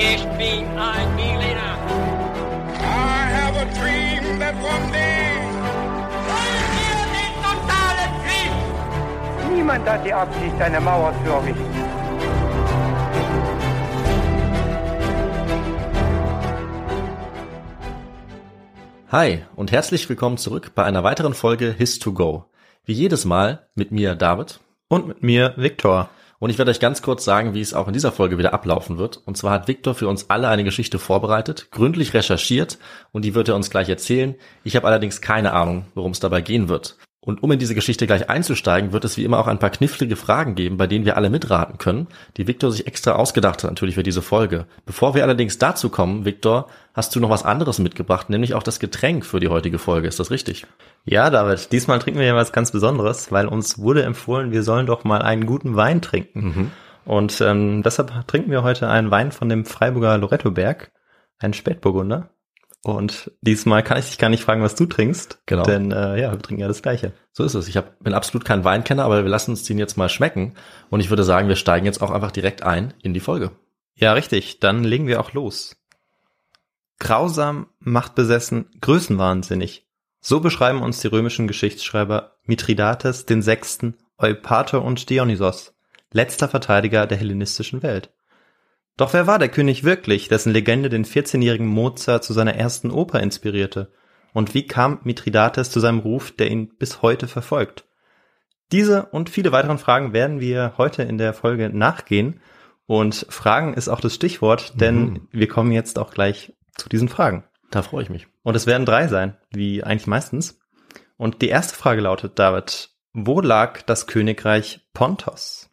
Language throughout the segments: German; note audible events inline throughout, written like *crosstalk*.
Ich bin ein Berliner. I have a dream that one day. Wollen wir den totalen Krieg? Niemand hat die Absicht, eine Mauer zu errichten. Hi und herzlich willkommen zurück bei einer weiteren Folge His2Go. Wie jedes Mal mit mir David Und mit mir Viktor. Und ich werde euch ganz kurz sagen, wie es auch in dieser Folge wieder ablaufen wird. Und zwar hat Viktor für uns alle eine Geschichte vorbereitet, gründlich recherchiert und die wird er uns gleich erzählen. Ich habe allerdings keine Ahnung, worum es dabei gehen wird. Und um in diese Geschichte gleich einzusteigen, wird es wie immer auch ein paar knifflige Fragen geben, bei denen wir alle mitraten können, die Viktor sich extra ausgedacht hat natürlich für diese Folge. Bevor wir allerdings dazu kommen, Viktor, hast du noch was anderes mitgebracht, nämlich auch das Getränk für die heutige Folge. Ist das richtig? Ja, David, diesmal trinken wir ja was ganz Besonderes, weil uns wurde empfohlen, wir sollen doch mal einen guten Wein trinken. Und ähm, deshalb trinken wir heute einen Wein von dem Freiburger Lorettoberg, einen Spätburgunder. Und diesmal kann ich dich gar nicht fragen, was du trinkst. Genau. Denn äh, ja, wir trinken ja das Gleiche. So ist es. Ich hab, bin absolut kein Weinkenner, aber wir lassen uns den jetzt mal schmecken. Und ich würde sagen, wir steigen jetzt auch einfach direkt ein in die Folge. Ja, richtig. Dann legen wir auch los. Grausam, machtbesessen, größenwahnsinnig. So beschreiben uns die römischen Geschichtsschreiber Mithridates den Sechsten, Eupator und Dionysos, letzter Verteidiger der hellenistischen Welt. Doch wer war der König wirklich, dessen Legende den 14-jährigen Mozart zu seiner ersten Oper inspirierte? Und wie kam Mithridates zu seinem Ruf, der ihn bis heute verfolgt? Diese und viele weitere Fragen werden wir heute in der Folge nachgehen. Und Fragen ist auch das Stichwort, denn wir kommen jetzt auch gleich zu diesen Fragen. Da freue ich mich. Und es werden drei sein, wie eigentlich meistens. Und die erste Frage lautet, David, wo lag das Königreich Pontos?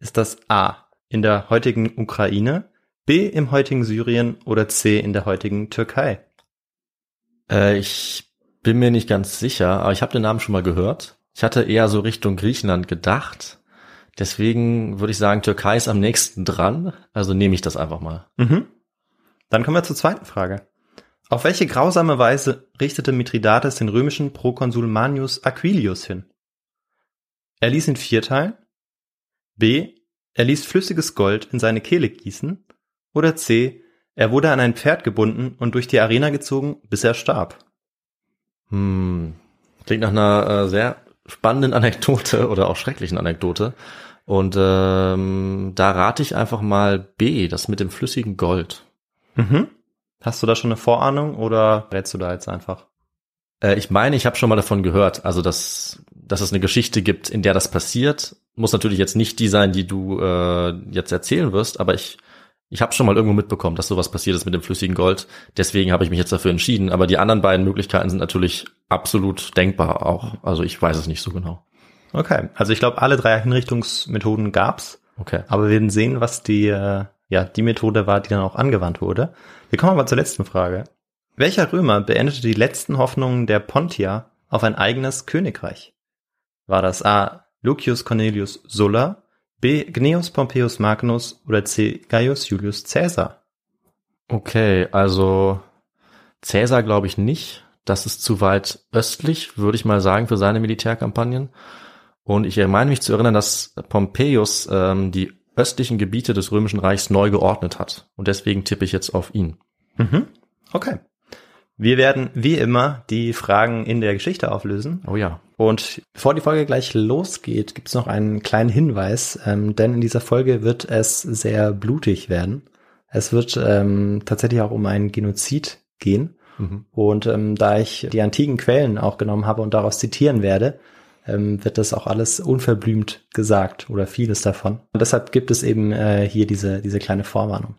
Ist das A in der heutigen Ukraine, B im heutigen Syrien oder C in der heutigen Türkei? Äh, ich bin mir nicht ganz sicher, aber ich habe den Namen schon mal gehört. Ich hatte eher so Richtung Griechenland gedacht. Deswegen würde ich sagen, Türkei ist am nächsten dran. Also nehme ich das einfach mal. Mhm. Dann kommen wir zur zweiten Frage. Auf welche grausame Weise richtete Mithridates den römischen Prokonsul Manius Aquilius hin? Er ließ ihn vierteilen. B. Er ließ flüssiges Gold in seine Kehle gießen. Oder C. Er wurde an ein Pferd gebunden und durch die Arena gezogen, bis er starb. Hm. Klingt nach einer äh, sehr spannenden Anekdote *laughs* oder auch schrecklichen Anekdote. Und ähm, da rate ich einfach mal B, das mit dem flüssigen Gold. Mhm. Hast du da schon eine Vorahnung oder rätst du da jetzt einfach? Äh, ich meine, ich habe schon mal davon gehört, also dass, dass es eine Geschichte gibt, in der das passiert. Muss natürlich jetzt nicht die sein, die du äh, jetzt erzählen wirst, aber ich, ich habe schon mal irgendwo mitbekommen, dass sowas passiert ist mit dem flüssigen Gold. Deswegen habe ich mich jetzt dafür entschieden. Aber die anderen beiden Möglichkeiten sind natürlich absolut denkbar auch. Also ich weiß es nicht so genau. Okay, also ich glaube, alle drei Hinrichtungsmethoden gab's. Okay. Aber wir werden sehen, was die, äh, ja, die Methode war, die dann auch angewandt wurde. Wir kommen aber zur letzten Frage. Welcher Römer beendete die letzten Hoffnungen der Pontier auf ein eigenes Königreich? War das A. Lucius Cornelius Sulla, B. Gnaeus Pompeius Magnus oder C. Gaius Julius Caesar? Okay, also Cäsar glaube ich nicht. Das ist zu weit östlich, würde ich mal sagen, für seine Militärkampagnen. Und ich meine mich zu erinnern, dass Pompeius ähm, die östlichen Gebiete des Römischen Reichs neu geordnet hat. Und deswegen tippe ich jetzt auf ihn. Mhm. Okay. Wir werden wie immer die Fragen in der Geschichte auflösen. Oh ja. Und bevor die Folge gleich losgeht, gibt's noch einen kleinen Hinweis, ähm, denn in dieser Folge wird es sehr blutig werden. Es wird ähm, tatsächlich auch um einen Genozid gehen. Mhm. Und ähm, da ich die antiken Quellen auch genommen habe und daraus zitieren werde, ähm, wird das auch alles unverblümt gesagt oder vieles davon. Und deshalb gibt es eben äh, hier diese, diese kleine Vorwarnung.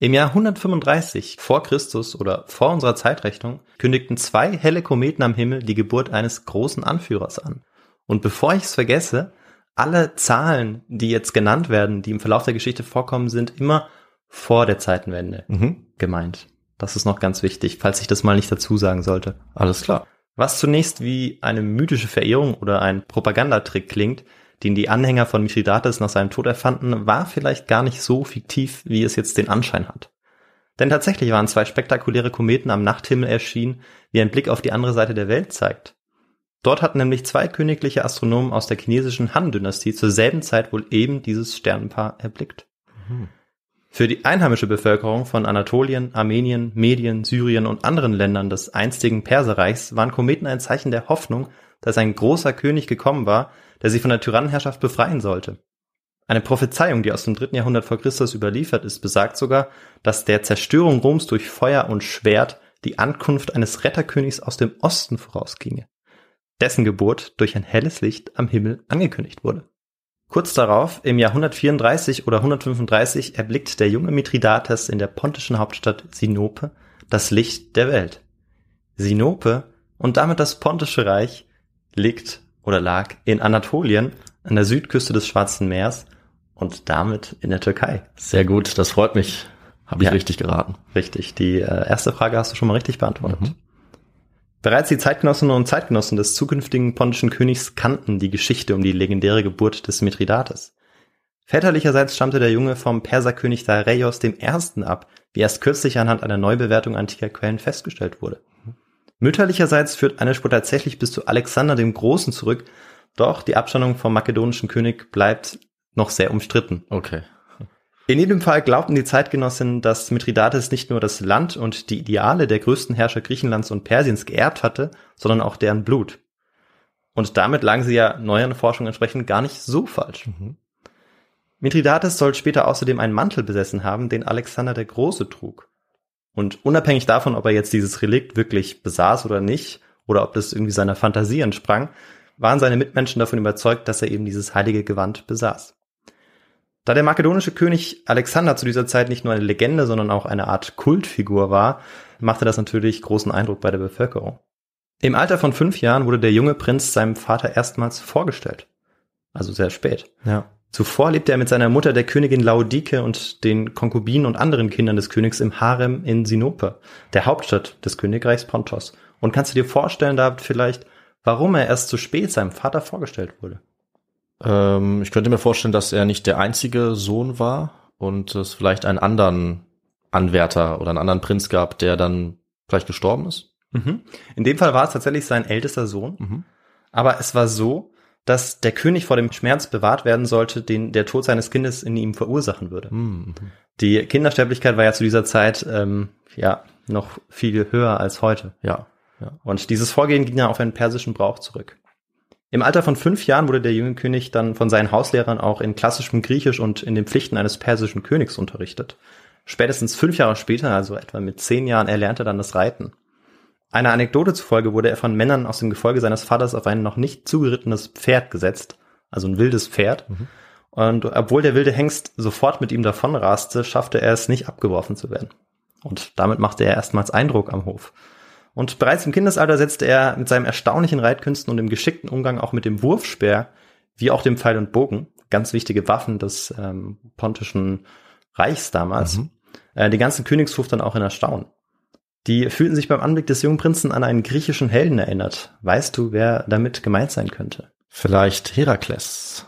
Im Jahr 135 vor Christus oder vor unserer Zeitrechnung kündigten zwei helle Kometen am Himmel die Geburt eines großen Anführers an. Und bevor ich es vergesse, alle Zahlen, die jetzt genannt werden, die im Verlauf der Geschichte vorkommen, sind immer vor der Zeitenwende Mhm. gemeint. Das ist noch ganz wichtig, falls ich das mal nicht dazu sagen sollte. Alles klar. Was zunächst wie eine mythische Verehrung oder ein Propagandatrick klingt, den die Anhänger von Mithridates nach seinem Tod erfanden, war vielleicht gar nicht so fiktiv, wie es jetzt den Anschein hat. Denn tatsächlich waren zwei spektakuläre Kometen am Nachthimmel erschienen, wie ein Blick auf die andere Seite der Welt zeigt. Dort hatten nämlich zwei königliche Astronomen aus der chinesischen Han-Dynastie zur selben Zeit wohl eben dieses Sternenpaar erblickt. Für die einheimische Bevölkerung von Anatolien, Armenien, Medien, Syrien und anderen Ländern des einstigen Perserreichs waren Kometen ein Zeichen der Hoffnung, dass ein großer König gekommen war, der sie von der Tyrannenherrschaft befreien sollte. Eine Prophezeiung, die aus dem dritten Jahrhundert vor Christus überliefert ist, besagt sogar, dass der Zerstörung Roms durch Feuer und Schwert die Ankunft eines Retterkönigs aus dem Osten vorausginge, dessen Geburt durch ein helles Licht am Himmel angekündigt wurde. Kurz darauf, im Jahr 134 oder 135, erblickt der junge Mithridates in der pontischen Hauptstadt Sinope das Licht der Welt. Sinope und damit das pontische Reich liegt oder lag in Anatolien an der Südküste des Schwarzen Meers und damit in der Türkei. Sehr gut, das freut mich. Habe ich Ja. richtig geraten. Richtig, die äh, erste Frage hast du schon mal richtig beantwortet. Bereits die Zeitgenossinnen und Zeitgenossen des zukünftigen pontischen Königs kannten die Geschichte um die legendäre Geburt des Mithridates. Väterlicherseits stammte der Junge vom Perserkönig Dareios I. ab, wie erst kürzlich anhand einer Neubewertung antiker Quellen festgestellt wurde. Mütterlicherseits führt eine Spur tatsächlich bis zu Alexander dem Großen zurück, doch die Abstammung vom makedonischen König bleibt noch sehr umstritten. Okay. In jedem Fall glaubten die Zeitgenossinnen, dass Mithridates nicht nur das Land und die Ideale der größten Herrscher Griechenlands und Persiens geerbt hatte, sondern auch deren Blut. Und damit lagen sie ja neueren Forschungen entsprechend gar nicht so falsch. Mithridates soll später außerdem einen Mantel besessen haben, den Alexander der Große trug. Und unabhängig davon, ob er jetzt dieses Relikt wirklich besaß oder nicht, oder ob das irgendwie seiner Fantasie entsprang, waren seine Mitmenschen davon überzeugt, dass er eben dieses heilige Gewand besaß. Da der makedonische König Alexander zu dieser Zeit nicht nur eine Legende, sondern auch eine Art Kultfigur war, machte das natürlich großen Eindruck bei der Bevölkerung. Im Alter von fünf Jahren wurde der junge Prinz seinem Vater erstmals vorgestellt. Also sehr spät. Ja. Zuvor lebte er mit seiner Mutter, der Königin Laodike und den Konkubinen und anderen Kindern des Königs im Harem in Sinope, der Hauptstadt des Königreichs Pontos. Und kannst du dir vorstellen, David, vielleicht, warum er erst zu spät seinem Vater vorgestellt wurde? Ähm, ich könnte mir vorstellen, dass er nicht der einzige Sohn war und es vielleicht einen anderen Anwärter oder einen anderen Prinz gab, der dann vielleicht gestorben ist. Mhm. In dem Fall war es tatsächlich sein ältester Sohn. Mhm. Aber es war so, dass der König vor dem Schmerz bewahrt werden sollte, den der Tod seines Kindes in ihm verursachen würde. Mhm. Die Kindersterblichkeit war ja zu dieser Zeit ähm, ja noch viel höher als heute. Ja. Und dieses Vorgehen ging ja auf einen persischen Brauch zurück. Im Alter von fünf Jahren wurde der junge König dann von seinen Hauslehrern auch in klassischem Griechisch und in den Pflichten eines persischen Königs unterrichtet. Spätestens fünf Jahre später, also etwa mit zehn Jahren, erlernte er dann das Reiten. Einer Anekdote zufolge wurde er von Männern aus dem Gefolge seines Vaters auf ein noch nicht zugerittenes Pferd gesetzt, also ein wildes Pferd. Und obwohl der wilde Hengst sofort mit ihm davonraste, schaffte er es nicht abgeworfen zu werden. Und damit machte er erstmals Eindruck am Hof. Und bereits im Kindesalter setzte er mit seinem erstaunlichen Reitkünsten und dem geschickten Umgang auch mit dem Wurfspeer, wie auch dem Pfeil und Bogen, ganz wichtige Waffen des ähm, pontischen Reichs damals, Mhm. äh, den ganzen Königshof dann auch in Erstaunen. Die fühlten sich beim Anblick des jungen Prinzen an einen griechischen Helden erinnert. Weißt du, wer damit gemeint sein könnte? Vielleicht Herakles.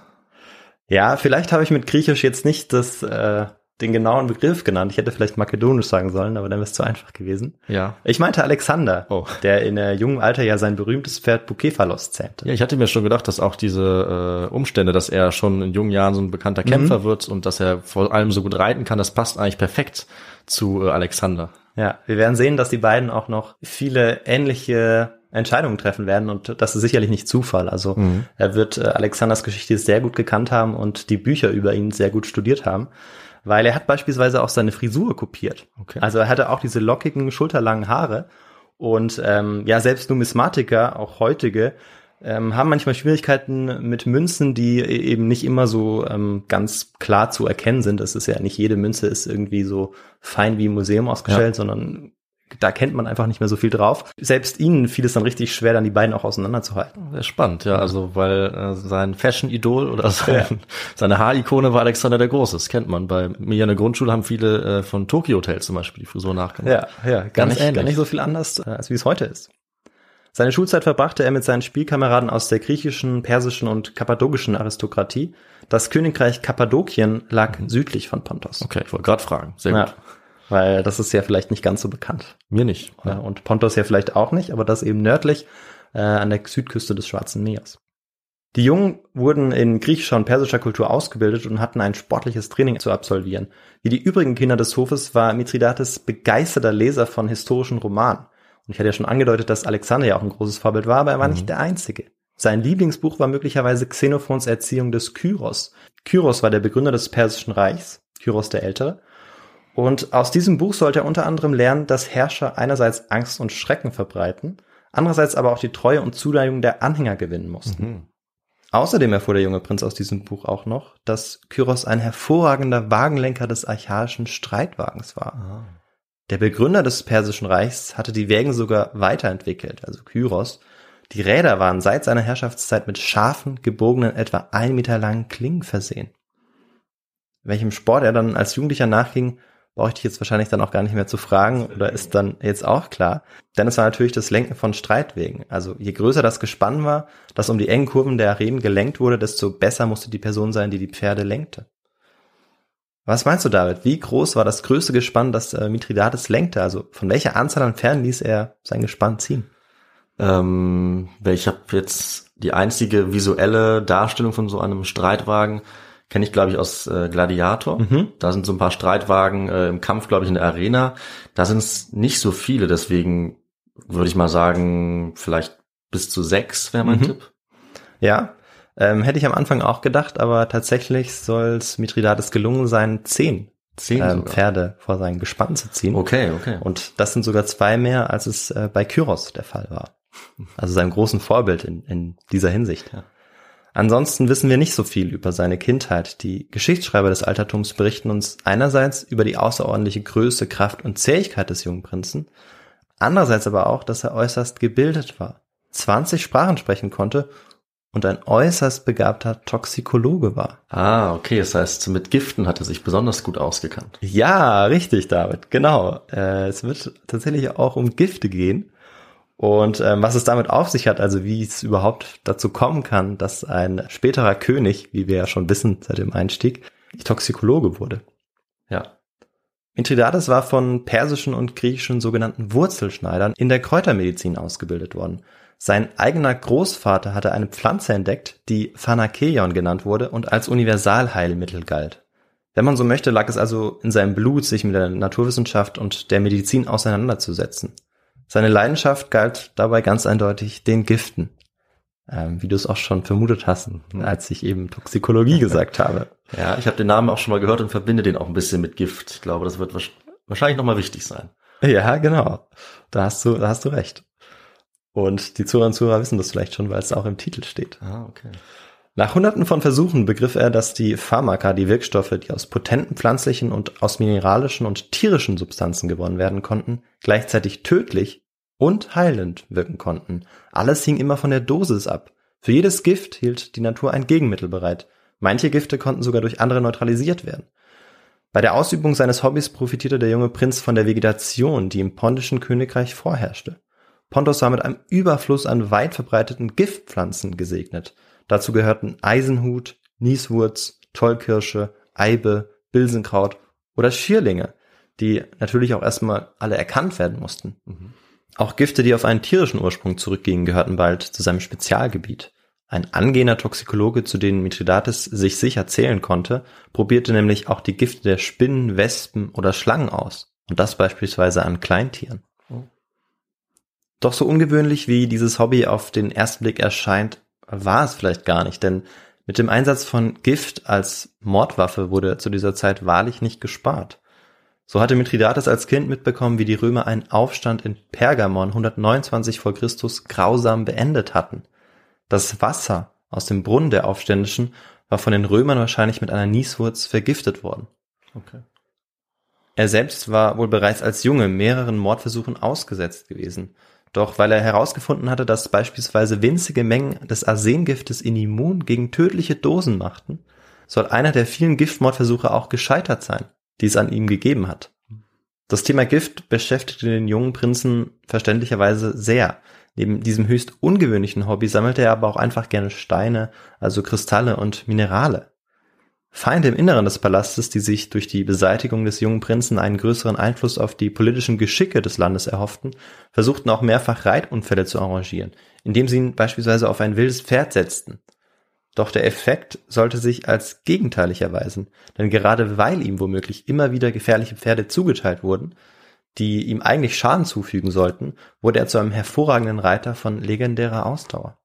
Ja, vielleicht habe ich mit Griechisch jetzt nicht das, äh, den genauen Begriff genannt. Ich hätte vielleicht Makedonisch sagen sollen, aber dann wäre es zu einfach gewesen. Ja. Ich meinte Alexander, Oh. der in äh, jungem Alter ja sein berühmtes Pferd Bukephalos zähmte. Ja, ich hatte mir schon gedacht, dass auch diese äh, Umstände, dass er schon in jungen Jahren so ein bekannter Kämpfer wird und dass er vor allem so gut reiten kann, das passt eigentlich perfekt zu äh, Alexander. Ja, wir werden sehen, dass die beiden auch noch viele ähnliche Entscheidungen treffen werden und das ist sicherlich nicht Zufall. Also er wird äh, Alexanders Geschichte sehr gut gekannt haben und die Bücher über ihn sehr gut studiert haben, weil er hat beispielsweise auch seine Frisur kopiert. Okay. Also er hatte auch diese lockigen, schulterlangen Haare und ähm, ja, selbst Numismatiker, auch heutige, ähm, haben manchmal Schwierigkeiten mit Münzen, die e- eben nicht immer so ähm, ganz klar zu erkennen sind. Es ist ja nicht jede Münze ist irgendwie so fein wie im Museum ausgestellt, sondern da kennt man einfach nicht mehr so viel drauf. Selbst ihnen fiel es dann richtig schwer, dann die beiden auch auseinanderzuhalten. Sehr spannend, ja, also weil äh, sein Fashion-Idol oder *laughs* sein, seine Haarikone war Alexander der Große, das kennt man. Bei mir in der Grundschule haben viele äh, von Tokyo Hotel zum Beispiel die Frisur nachgemacht. Ja, ja, gar, Ganz nicht, ähnlich. gar nicht so viel anders, äh, als wie es heute ist. Seine Schulzeit verbrachte er mit seinen Spielkameraden aus der griechischen, persischen und kappadokischen Aristokratie. Das Königreich Kappadokien lag südlich von Pontos. Okay, ich wollte gerade fragen. Sehr Ja, gut. weil das ist ja vielleicht nicht ganz so bekannt. Mir nicht. Ja. Und Pontos ja vielleicht auch nicht, aber das eben nördlich äh, an der Südküste des Schwarzen Meeres. Die Jungen wurden in griechischer und persischer Kultur ausgebildet und hatten ein sportliches Training zu absolvieren. Wie die übrigen Kinder des Hofes war Mithridates begeisterter Leser von historischen Romanen. Und ich hatte ja schon angedeutet, dass Alexander ja auch ein großes Vorbild war, aber er war mhm. nicht der Einzige. Sein Lieblingsbuch war möglicherweise Xenophons Erziehung des Kyros. Kyros war der Begründer des Persischen Reichs, Kyros der Ältere. Und aus diesem Buch sollte er unter anderem lernen, dass Herrscher einerseits Angst und Schrecken verbreiten, andererseits aber auch die Treue und Zuneigung der Anhänger gewinnen mussten. Mhm. Außerdem erfuhr der junge Prinz aus diesem Buch auch noch, dass Kyros ein hervorragender Wagenlenker des archaischen Streitwagens war. Ah. Der Begründer des Persischen Reichs hatte die Wägen sogar weiterentwickelt, also Kyros. Die Räder waren seit seiner Herrschaftszeit mit scharfen, gebogenen, etwa ein Meter langen Klingen versehen. Welchem Sport er dann als Jugendlicher nachging, brauche ich dich jetzt wahrscheinlich dann auch gar nicht mehr zu fragen oder ist dann jetzt auch klar. Denn es war natürlich das Lenken von Streitwegen. Also je größer das Gespann war, das um die engen Kurven der Arenen gelenkt wurde, desto besser musste die Person sein, die die Pferde lenkte. Was meinst du, David? Wie groß war das größte Gespann, das äh, Mithridates lenkte? Also von welcher Anzahl an Pferden ließ er sein Gespann ziehen? Ähm, ich habe jetzt die einzige visuelle Darstellung von so einem Streitwagen kenne ich, glaube ich, aus äh, Gladiator. Mhm. Da sind so ein paar Streitwagen äh, im Kampf, glaube ich, in der Arena. Da sind es nicht so viele, deswegen würde ich mal sagen, vielleicht bis zu sechs wäre mein mhm. Tipp. Ja, ähm, hätte ich am Anfang auch gedacht, aber tatsächlich soll es Mithridates gelungen sein, zehn, zehn ähm, Pferde vor sein Gespann zu ziehen. Okay, okay. Und das sind sogar zwei mehr, als es äh, bei Kyros der Fall war. Also seinem großen Vorbild in, in dieser Hinsicht. Ja. Ansonsten wissen wir nicht so viel über seine Kindheit. Die Geschichtsschreiber des Altertums berichten uns einerseits über die außerordentliche Größe, Kraft und Zähigkeit des jungen Prinzen, andererseits aber auch, dass er äußerst gebildet war, 20 Sprachen sprechen konnte und ein äußerst begabter Toxikologe war. Ah, okay, das heißt, mit Giften hat er sich besonders gut ausgekannt. Ja, richtig, David, genau. Äh, es wird tatsächlich auch um Gifte gehen. Und ähm, was es damit auf sich hat, also wie es überhaupt dazu kommen kann, dass ein späterer König, wie wir ja schon wissen seit dem Einstieg, Toxikologe wurde. Ja. Mithridates war von persischen und griechischen sogenannten Wurzelschneidern in der Kräutermedizin ausgebildet worden. Sein eigener Großvater hatte eine Pflanze entdeckt, die Phanakeion genannt wurde und als Universalheilmittel galt. Wenn man so möchte, lag es also in seinem Blut, sich mit der Naturwissenschaft und der Medizin auseinanderzusetzen. Seine Leidenschaft galt dabei ganz eindeutig den Giften. Ähm, wie du es auch schon vermutet hast, als ich eben Toxikologie gesagt habe. *laughs* Ja, ich habe den Namen auch schon mal gehört und verbinde den auch ein bisschen mit Gift. Ich glaube, das wird wahrscheinlich nochmal wichtig sein. Ja, genau. Da hast du, da hast du recht. Und die Zuhörer und Zuhörer wissen das vielleicht schon, weil es auch im Titel steht. Ah, okay. Nach hunderten von Versuchen begriff er, dass die Pharmaka, die Wirkstoffe, die aus potenten pflanzlichen und aus mineralischen und tierischen Substanzen gewonnen werden konnten, gleichzeitig tödlich und heilend wirken konnten. Alles hing immer von der Dosis ab. Für jedes Gift hielt die Natur ein Gegenmittel bereit. Manche Gifte konnten sogar durch andere neutralisiert werden. Bei der Ausübung seines Hobbys profitierte der junge Prinz von der Vegetation, die im pontischen Königreich vorherrschte. Pontos war mit einem Überfluss an weit verbreiteten Giftpflanzen gesegnet. Dazu gehörten Eisenhut, Nieswurz, Tollkirsche, Eibe, Bilsenkraut oder Schierlinge, die natürlich auch erstmal alle erkannt werden mussten. Mhm. Auch Gifte, die auf einen tierischen Ursprung zurückgingen, gehörten bald zu seinem Spezialgebiet. Ein angehender Toxikologe, zu denen Mithridates sich sicher zählen konnte, probierte nämlich auch die Gifte der Spinnen, Wespen oder Schlangen aus. Und das beispielsweise an Kleintieren. Doch so ungewöhnlich wie dieses Hobby auf den ersten Blick erscheint, war es vielleicht gar nicht, denn mit dem Einsatz von Gift als Mordwaffe wurde zu dieser Zeit wahrlich nicht gespart. So hatte Mithridates als Kind mitbekommen, wie die Römer einen Aufstand in Pergamon 129 vor Christus grausam beendet hatten. Das Wasser aus dem Brunnen der Aufständischen war von den Römern wahrscheinlich mit einer Nieswurz vergiftet worden. Okay. Er selbst war wohl bereits als Junge mehreren Mordversuchen ausgesetzt gewesen. Doch weil er herausgefunden hatte, dass beispielsweise winzige Mengen des Arsengiftes ihn immun gegen tödliche Dosen machten, soll einer der vielen Giftmordversuche auch gescheitert sein, die es an ihm gegeben hat. Das Thema Gift beschäftigte den jungen Prinzen verständlicherweise sehr. Neben diesem höchst ungewöhnlichen Hobby sammelte er aber auch einfach gerne Steine, also Kristalle und Minerale. Feinde im Inneren des Palastes, die sich durch die Beseitigung des jungen Prinzen einen größeren Einfluss auf die politischen Geschicke des Landes erhofften, versuchten auch mehrfach Reitunfälle zu arrangieren, indem sie ihn beispielsweise auf ein wildes Pferd setzten. Doch der Effekt sollte sich als gegenteilig erweisen, denn gerade weil ihm womöglich immer wieder gefährliche Pferde zugeteilt wurden, die ihm eigentlich Schaden zufügen sollten, wurde er zu einem hervorragenden Reiter von legendärer Ausdauer.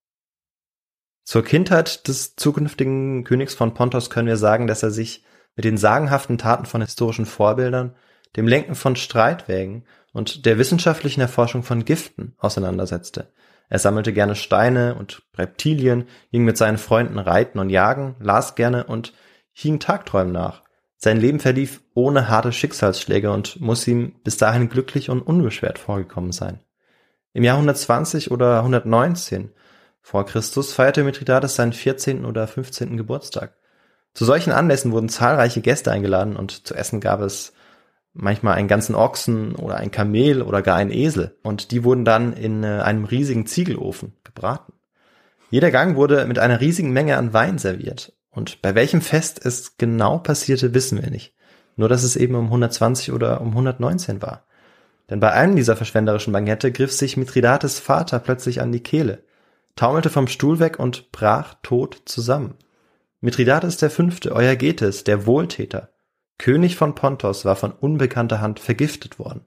Zur Kindheit des zukünftigen Königs von Pontos können wir sagen, dass er sich mit den sagenhaften Taten von historischen Vorbildern, dem Lenken von Streitwägen und der wissenschaftlichen Erforschung von Giften auseinandersetzte. Er sammelte gerne Steine und Reptilien, ging mit seinen Freunden reiten und jagen, las gerne und hing Tagträumen nach. Sein Leben verlief ohne harte Schicksalsschläge und muss ihm bis dahin glücklich und unbeschwert vorgekommen sein. Im Jahr 120 oder 119 vor Christus feierte Mithridates seinen 14. oder 15. Geburtstag. Zu solchen Anlässen wurden zahlreiche Gäste eingeladen und zu essen gab es manchmal einen ganzen Ochsen oder ein Kamel oder gar ein Esel und die wurden dann in äh, einem riesigen Ziegelofen gebraten. Jeder Gang wurde mit einer riesigen Menge an Wein serviert und bei welchem Fest es genau passierte, wissen wir nicht. Nur dass es eben um 120 oder um 119 war. Denn bei einem dieser verschwenderischen Bankette griff sich Mithridates Vater plötzlich an die Kehle, taumelte vom Stuhl weg und brach tot zusammen. Mithridates der Fünfte, Euergetes, der Wohltäter, König von Pontos, war von unbekannter Hand vergiftet worden.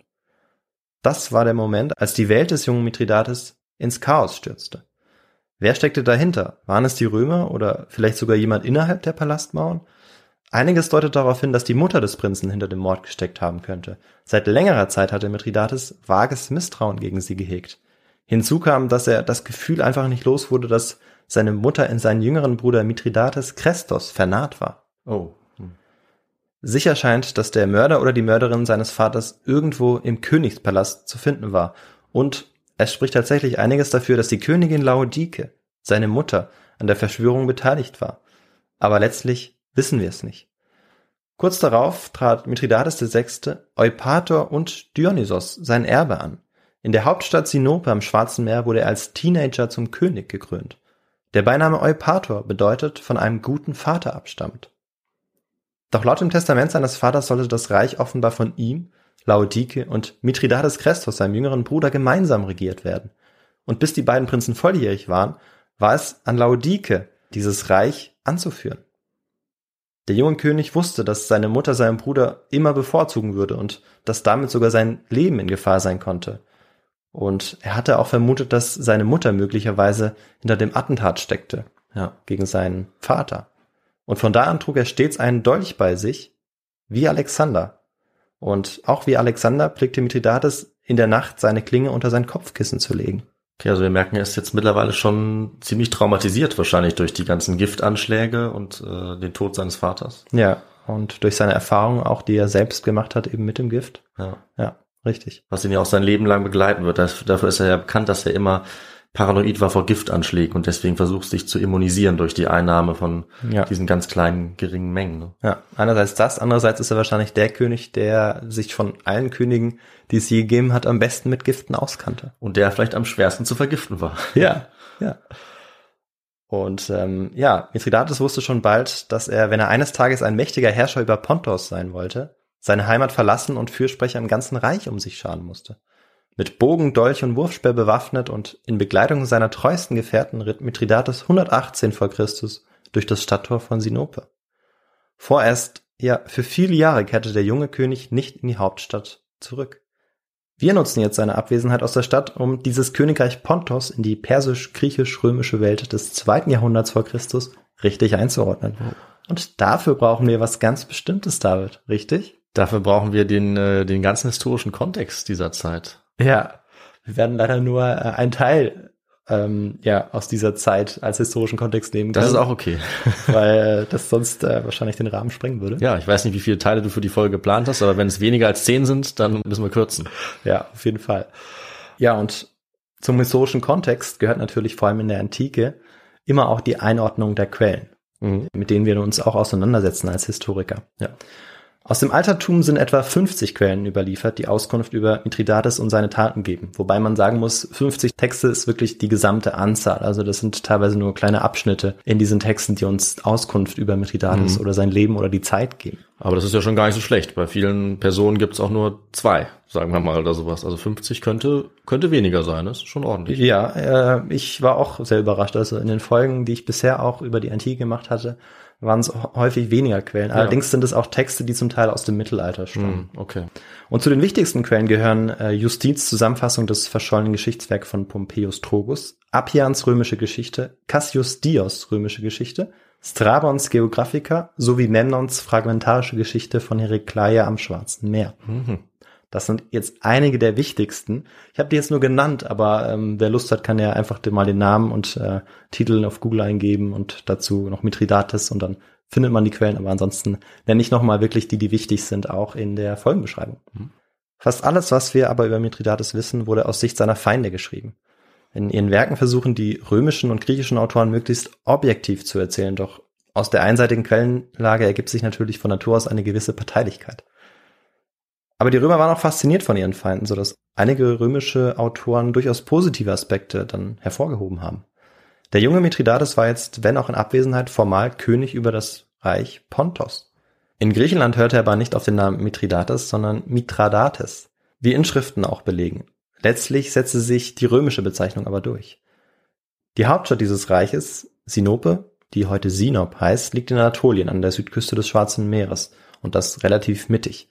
Das war der Moment, als die Welt des jungen Mithridates ins Chaos stürzte. Wer steckte dahinter? Waren es die Römer oder vielleicht sogar jemand innerhalb der Palastmauern? Einiges deutet darauf hin, dass die Mutter des Prinzen hinter dem Mord gesteckt haben könnte. Seit längerer Zeit hatte Mithridates vages Misstrauen gegen sie gehegt. Hinzu kam, dass er das Gefühl einfach nicht los wurde, dass seine Mutter in seinen jüngeren Bruder Mithridates Krestos vernarrt war. Oh. Sicher scheint, dass der Mörder oder die Mörderin seines Vaters irgendwo im Königspalast zu finden war. Und es spricht tatsächlich einiges dafür, dass die Königin Laodike, seine Mutter, an der Verschwörung beteiligt war. Aber letztlich wissen wir es nicht. Kurz darauf trat Mithridates VI., Eupator und Dionysos sein Erbe an. In der Hauptstadt Sinope am Schwarzen Meer wurde er als Teenager zum König gekrönt. Der Beiname Eupator bedeutet von einem guten Vater abstammt. Doch laut dem Testament seines Vaters sollte das Reich offenbar von ihm, Laodike und Mithridates Christus, seinem jüngeren Bruder, gemeinsam regiert werden. Und bis die beiden Prinzen volljährig waren, war es an Laodike, dieses Reich anzuführen. Der junge König wusste, dass seine Mutter seinen Bruder immer bevorzugen würde und dass damit sogar sein Leben in Gefahr sein konnte. Und er hatte auch vermutet, dass seine Mutter möglicherweise hinter dem Attentat steckte, ja, gegen seinen Vater. Und von da an trug er stets einen Dolch bei sich, wie Alexander. Und auch wie Alexander pflegte Mithridates in der Nacht seine Klinge unter sein Kopfkissen zu legen. Okay, also wir merken, er ist jetzt mittlerweile schon ziemlich traumatisiert, wahrscheinlich durch die ganzen Giftanschläge und äh, den Tod seines Vaters. Ja, und durch seine Erfahrungen auch, die er selbst gemacht hat, eben mit dem Gift. Ja. Ja, richtig. Was ihn ja auch sein Leben lang begleiten wird. Das, dafür ist er ja bekannt, dass er immer paranoid war vor Giftanschlägen und deswegen versucht sich zu immunisieren durch die Einnahme von Ja. diesen ganz kleinen, geringen Mengen. Ne? Ja, einerseits das, andererseits ist er wahrscheinlich der König, der sich von allen Königen, die es je gegeben hat, am besten mit Giften auskannte. Und der vielleicht am schwersten zu vergiften war. *laughs* Ja, ja. Und ähm, ja, Mithridates wusste schon bald, dass er, wenn er eines Tages ein mächtiger Herrscher über Pontos sein wollte, seine Heimat verlassen und Fürsprecher im ganzen Reich um sich scharen musste. Mit Bogen, Dolch und Wurfspeer bewaffnet und in Begleitung seiner treuesten Gefährten ritt Mithridates 118 vor Christus durch das Stadttor von Sinope. Vorerst, ja, für viele Jahre kehrte der junge König nicht in die Hauptstadt zurück. Wir nutzen jetzt seine Abwesenheit aus der Stadt, um dieses Königreich Pontos in die persisch-griechisch-römische Welt des zweiten Jahrhunderts vor Christus richtig einzuordnen. Und dafür brauchen wir was ganz Bestimmtes, David, richtig? Dafür brauchen wir den, äh, den ganzen historischen Kontext dieser Zeit. Ja. Wir werden leider nur äh, einen Teil ähm, ja, aus dieser Zeit als historischen Kontext nehmen Das können, ist auch okay. *laughs* weil äh, das sonst äh, wahrscheinlich den Rahmen sprengen würde. Ja, ich weiß nicht, wie viele Teile du für die Folge geplant hast, aber wenn es weniger als zehn sind, dann müssen wir kürzen. Ja, auf jeden Fall. Ja, und zum historischen Kontext gehört natürlich vor allem in der Antike immer auch die Einordnung der Quellen, Mhm. mit denen wir uns auch auseinandersetzen als Historiker. Ja. Aus dem Altertum sind etwa 50 Quellen überliefert, die Auskunft über Mithridates und seine Taten geben. Wobei man sagen muss, 50 Texte ist wirklich die gesamte Anzahl. Also das sind teilweise nur kleine Abschnitte in diesen Texten, die uns Auskunft über Mithridates mhm. oder sein Leben oder die Zeit geben. Aber das ist ja schon gar nicht so schlecht. Bei vielen Personen gibt es auch nur zwei, sagen wir mal, oder sowas. Also 50 könnte, könnte weniger sein. Das ist schon ordentlich. Ja, äh, ich war auch sehr überrascht. Also in den Folgen, die ich bisher auch über die Antike gemacht hatte, waren es häufig weniger Quellen. Ja. Allerdings sind es auch Texte, die zum Teil aus dem Mittelalter stammen. Mm, okay. Und zu den wichtigsten Quellen gehören äh, Justiz, Zusammenfassung des verschollenen Geschichtswerks von Pompeius Trogus, Appians römische Geschichte, Cassius Dios römische Geschichte, Strabons Geographica sowie Memnons fragmentarische Geschichte von Herakleia am Schwarzen Meer. Mhm. Das sind jetzt einige der wichtigsten. Ich habe die jetzt nur genannt, aber ähm, wer Lust hat, kann ja einfach mal den Namen und äh, Titel auf Google eingeben und dazu noch Mithridates und dann findet man die Quellen. Aber ansonsten nenne ich nochmal wirklich die, die wichtig sind, auch in der Folgenbeschreibung. Mhm. Fast alles, was wir aber über Mithridates wissen, wurde aus Sicht seiner Feinde geschrieben. In ihren Werken versuchen die römischen und griechischen Autoren möglichst objektiv zu erzählen, doch aus der einseitigen Quellenlage ergibt sich natürlich von Natur aus eine gewisse Parteilichkeit. Aber die Römer waren auch fasziniert von ihren Feinden, sodass einige römische Autoren durchaus positive Aspekte dann hervorgehoben haben. Der junge Mithridates war jetzt, wenn auch in Abwesenheit, formal König über das Reich Pontos. In Griechenland hörte er aber nicht auf den Namen Mithridates, sondern Mithradates, wie Inschriften auch belegen. Letztlich setzte sich die römische Bezeichnung aber durch. Die Hauptstadt dieses Reiches, Sinope, die heute Sinop heißt, liegt in Anatolien an der Südküste des Schwarzen Meeres und das relativ mittig.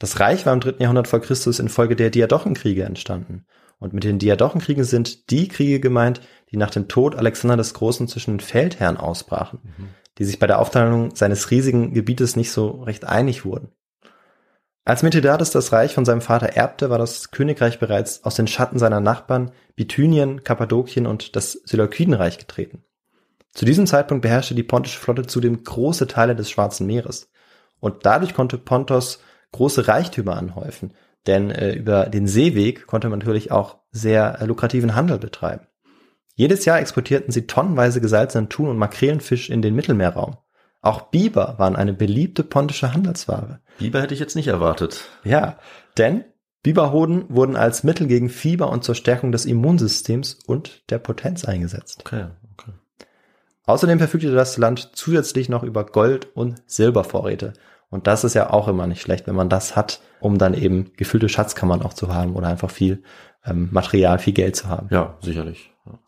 Das Reich war im dritten Jahrhundert vor Christus infolge der Diadochenkriege entstanden. Und mit den Diadochenkriegen sind die Kriege gemeint, die nach dem Tod Alexander des Großen zwischen den Feldherren ausbrachen, mhm. die sich bei der Aufteilung seines riesigen Gebietes nicht so recht einig wurden. Als Mithridates das Reich von seinem Vater erbte, war das Königreich bereits aus den Schatten seiner Nachbarn Bithynien, Kappadokien und das Seleukidenreich getreten. Zu diesem Zeitpunkt beherrschte die pontische Flotte zudem große Teile des Schwarzen Meeres. Und dadurch konnte Pontos große Reichtümer anhäufen. Denn äh, über den Seeweg konnte man natürlich auch sehr äh, lukrativen Handel betreiben. Jedes Jahr exportierten sie tonnenweise gesalzenen Thun und Makrelenfisch in den Mittelmeerraum. Auch Biber waren eine beliebte pontische Handelsware. Biber hätte ich jetzt nicht erwartet. Ja, denn Biberhoden wurden als Mittel gegen Fieber und zur Stärkung des Immunsystems und der Potenz eingesetzt. Okay, okay. Außerdem verfügte das Land zusätzlich noch über Gold- und Silbervorräte und das ist ja auch immer nicht schlecht, wenn man das hat, um dann eben gefüllte Schatzkammern auch zu haben oder einfach viel ähm, Material, viel Geld zu haben. Ja, sicherlich. Ja.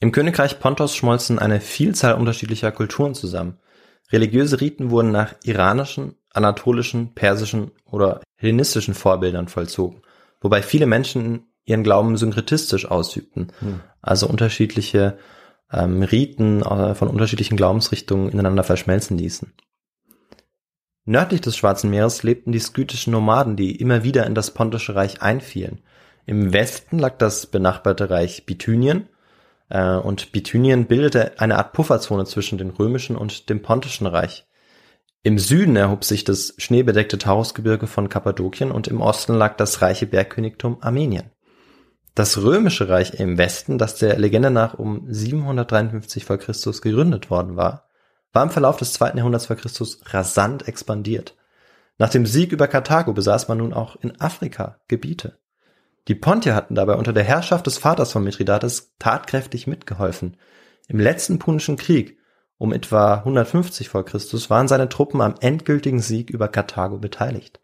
Im Königreich Pontos schmolzen eine Vielzahl unterschiedlicher Kulturen zusammen. Religiöse Riten wurden nach iranischen, anatolischen, persischen oder hellenistischen Vorbildern vollzogen, wobei viele Menschen ihren Glauben synkretistisch ausübten, hm. also unterschiedliche ähm, Riten äh, von unterschiedlichen Glaubensrichtungen ineinander verschmelzen ließen. Nördlich des Schwarzen Meeres lebten die skythischen Nomaden, die immer wieder in das Pontische Reich einfielen. Im Westen lag das benachbarte Reich Bithynien, äh, und Bithynien bildete eine Art Pufferzone zwischen dem römischen und dem Pontischen Reich. Im Süden erhob sich das schneebedeckte Taurusgebirge von Kappadokien und im Osten lag das reiche Bergkönigtum Armenien. Das römische Reich im Westen, das der Legende nach um 753 vor Christus gegründet worden war, war im Verlauf des zweiten Jahrhunderts vor Christus rasant expandiert. Nach dem Sieg über Karthago besaß man nun auch in Afrika Gebiete. Die Pontier hatten dabei unter der Herrschaft des Vaters von Mithridates tatkräftig mitgeholfen. Im letzten Punischen Krieg um etwa 150 vor Christus waren seine Truppen am endgültigen Sieg über Karthago beteiligt.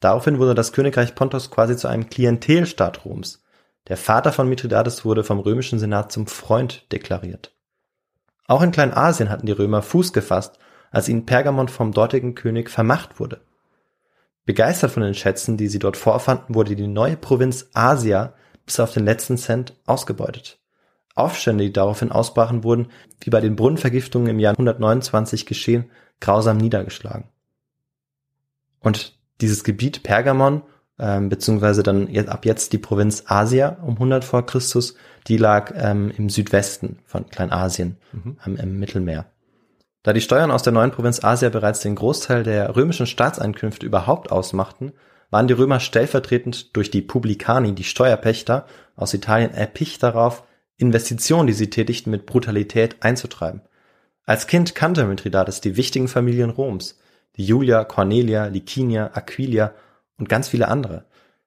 Daraufhin wurde das Königreich Pontos quasi zu einem Klientelstaat Roms. Der Vater von Mithridates wurde vom römischen Senat zum Freund deklariert. Auch in Kleinasien hatten die Römer Fuß gefasst, als ihnen Pergamon vom dortigen König vermacht wurde. Begeistert von den Schätzen, die sie dort vorfanden, wurde die neue Provinz Asia bis auf den letzten Cent ausgebeutet. Aufstände, die daraufhin ausbrachen, wurden, wie bei den Brunnenvergiftungen im Jahr 129 geschehen, grausam niedergeschlagen. Und dieses Gebiet Pergamon ähm, beziehungsweise dann jetzt, ab jetzt die Provinz Asia um 100 vor Christus, die lag ähm, im Südwesten von Kleinasien, mhm. ähm, im Mittelmeer. Da die Steuern aus der neuen Provinz Asia bereits den Großteil der römischen Staatseinkünfte überhaupt ausmachten, waren die Römer stellvertretend durch die Publicani, die Steuerpächter aus Italien, erpicht darauf, Investitionen, die sie tätigten, mit Brutalität einzutreiben. Als Kind kannte Mithridates die wichtigen Familien Roms, die Julia, Cornelia, Licinia, Aquilia und ganz viele andere.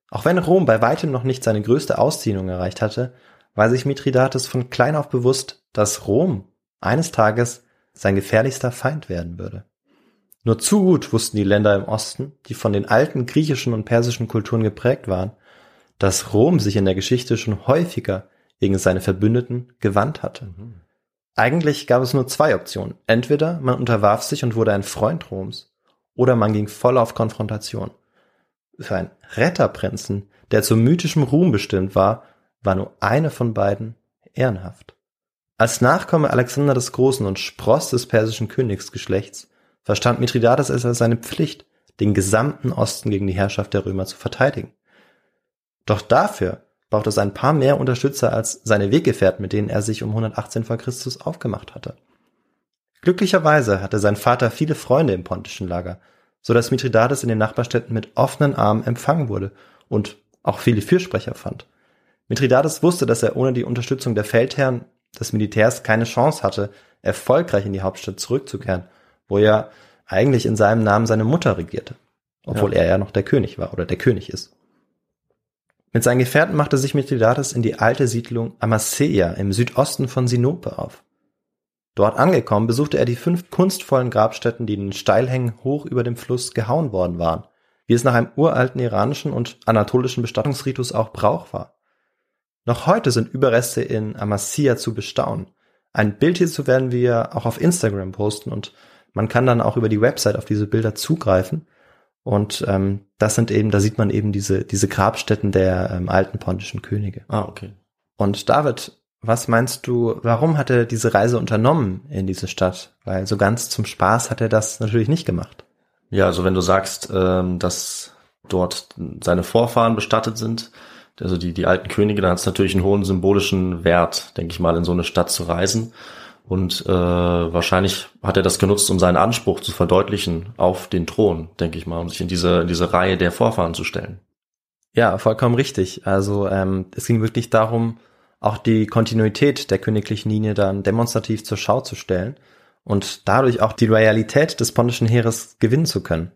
Auch wenn Rom bei weitem noch nicht seine größte Ausdehnung erreicht hatte, war sich Mithridates von klein auf bewusst, dass Rom eines Tages sein gefährlichster Feind werden würde. Nur zu gut wussten die Länder im Osten, die von den alten griechischen und persischen Kulturen geprägt waren, dass Rom sich in der Geschichte schon häufiger gegen seine Verbündeten gewandt hatte. Eigentlich gab es nur zwei Optionen. Entweder man unterwarf sich und wurde ein Freund Roms, oder man ging voll auf Konfrontation. Für einen Retterprinzen, der zu mythischem Ruhm bestimmt war, war nur eine von beiden ehrenhaft. Als Nachkomme Alexander des Großen und Spross des persischen Königsgeschlechts verstand Mithridates es als seine Pflicht, den gesamten Osten gegen die Herrschaft der Römer zu verteidigen. Doch dafür braucht es ein paar mehr Unterstützer als seine Weggefährten, mit denen er sich um 118 vor Christus aufgemacht hatte. Glücklicherweise hatte sein Vater viele Freunde im pontischen Lager, so dass Mithridates in den Nachbarstädten mit offenen Armen empfangen wurde und auch viele Fürsprecher fand. Mithridates wusste, dass er ohne die Unterstützung der Feldherren des Militärs keine Chance hatte, erfolgreich in die Hauptstadt zurückzukehren, wo er eigentlich in seinem Namen seine Mutter regierte, obwohl ja. er ja noch der König war oder der König ist. Mit seinen Gefährten machte sich Mithridates in die alte Siedlung Amasea im Südosten von Sinope auf. Dort angekommen besuchte er die fünf kunstvollen Grabstätten, die in den Steilhängen hoch über dem Fluss gehauen worden waren, wie es nach einem uralten iranischen und anatolischen Bestattungsritus auch Brauch war. Noch heute sind Überreste in Amasya zu bestaunen. Ein Bild hierzu werden wir auch auf Instagram posten und man kann dann auch über die Website auf diese Bilder zugreifen. Und ähm, das sind eben, da sieht man eben diese, diese Grabstätten der ähm, alten pontischen Könige. Ah, okay. Und David, was meinst du, warum hat er diese Reise unternommen in diese Stadt? Weil so ganz zum Spaß hat er das natürlich nicht gemacht. Ja, also wenn du sagst, ähm, dass dort seine Vorfahren bestattet sind, also die, die alten Könige, dann hat es natürlich einen hohen symbolischen Wert, denke ich mal, in so eine Stadt zu reisen. Und äh, wahrscheinlich hat er das genutzt, um seinen Anspruch zu verdeutlichen auf den Thron, denke ich mal, um sich in diese, in diese Reihe der Vorfahren zu stellen. Ja, vollkommen richtig. Also ähm, es ging wirklich darum, auch die Kontinuität der königlichen Linie dann demonstrativ zur Schau zu stellen und dadurch auch die Loyalität des pontischen Heeres gewinnen zu können.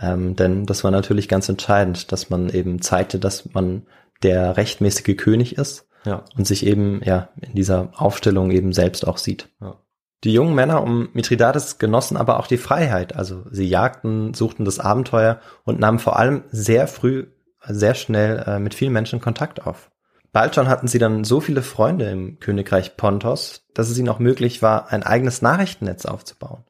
Ähm, denn das war natürlich ganz entscheidend, dass man eben zeigte, dass man der rechtmäßige König ist ja. und sich eben ja in dieser Aufstellung eben selbst auch sieht. Ja. Die jungen Männer um Mithridates genossen aber auch die Freiheit. Also sie jagten, suchten das Abenteuer und nahmen vor allem sehr früh, sehr schnell äh, mit vielen Menschen Kontakt auf. Bald schon hatten sie dann so viele Freunde im Königreich Pontos, dass es ihnen auch möglich war, ein eigenes Nachrichtennetz aufzubauen.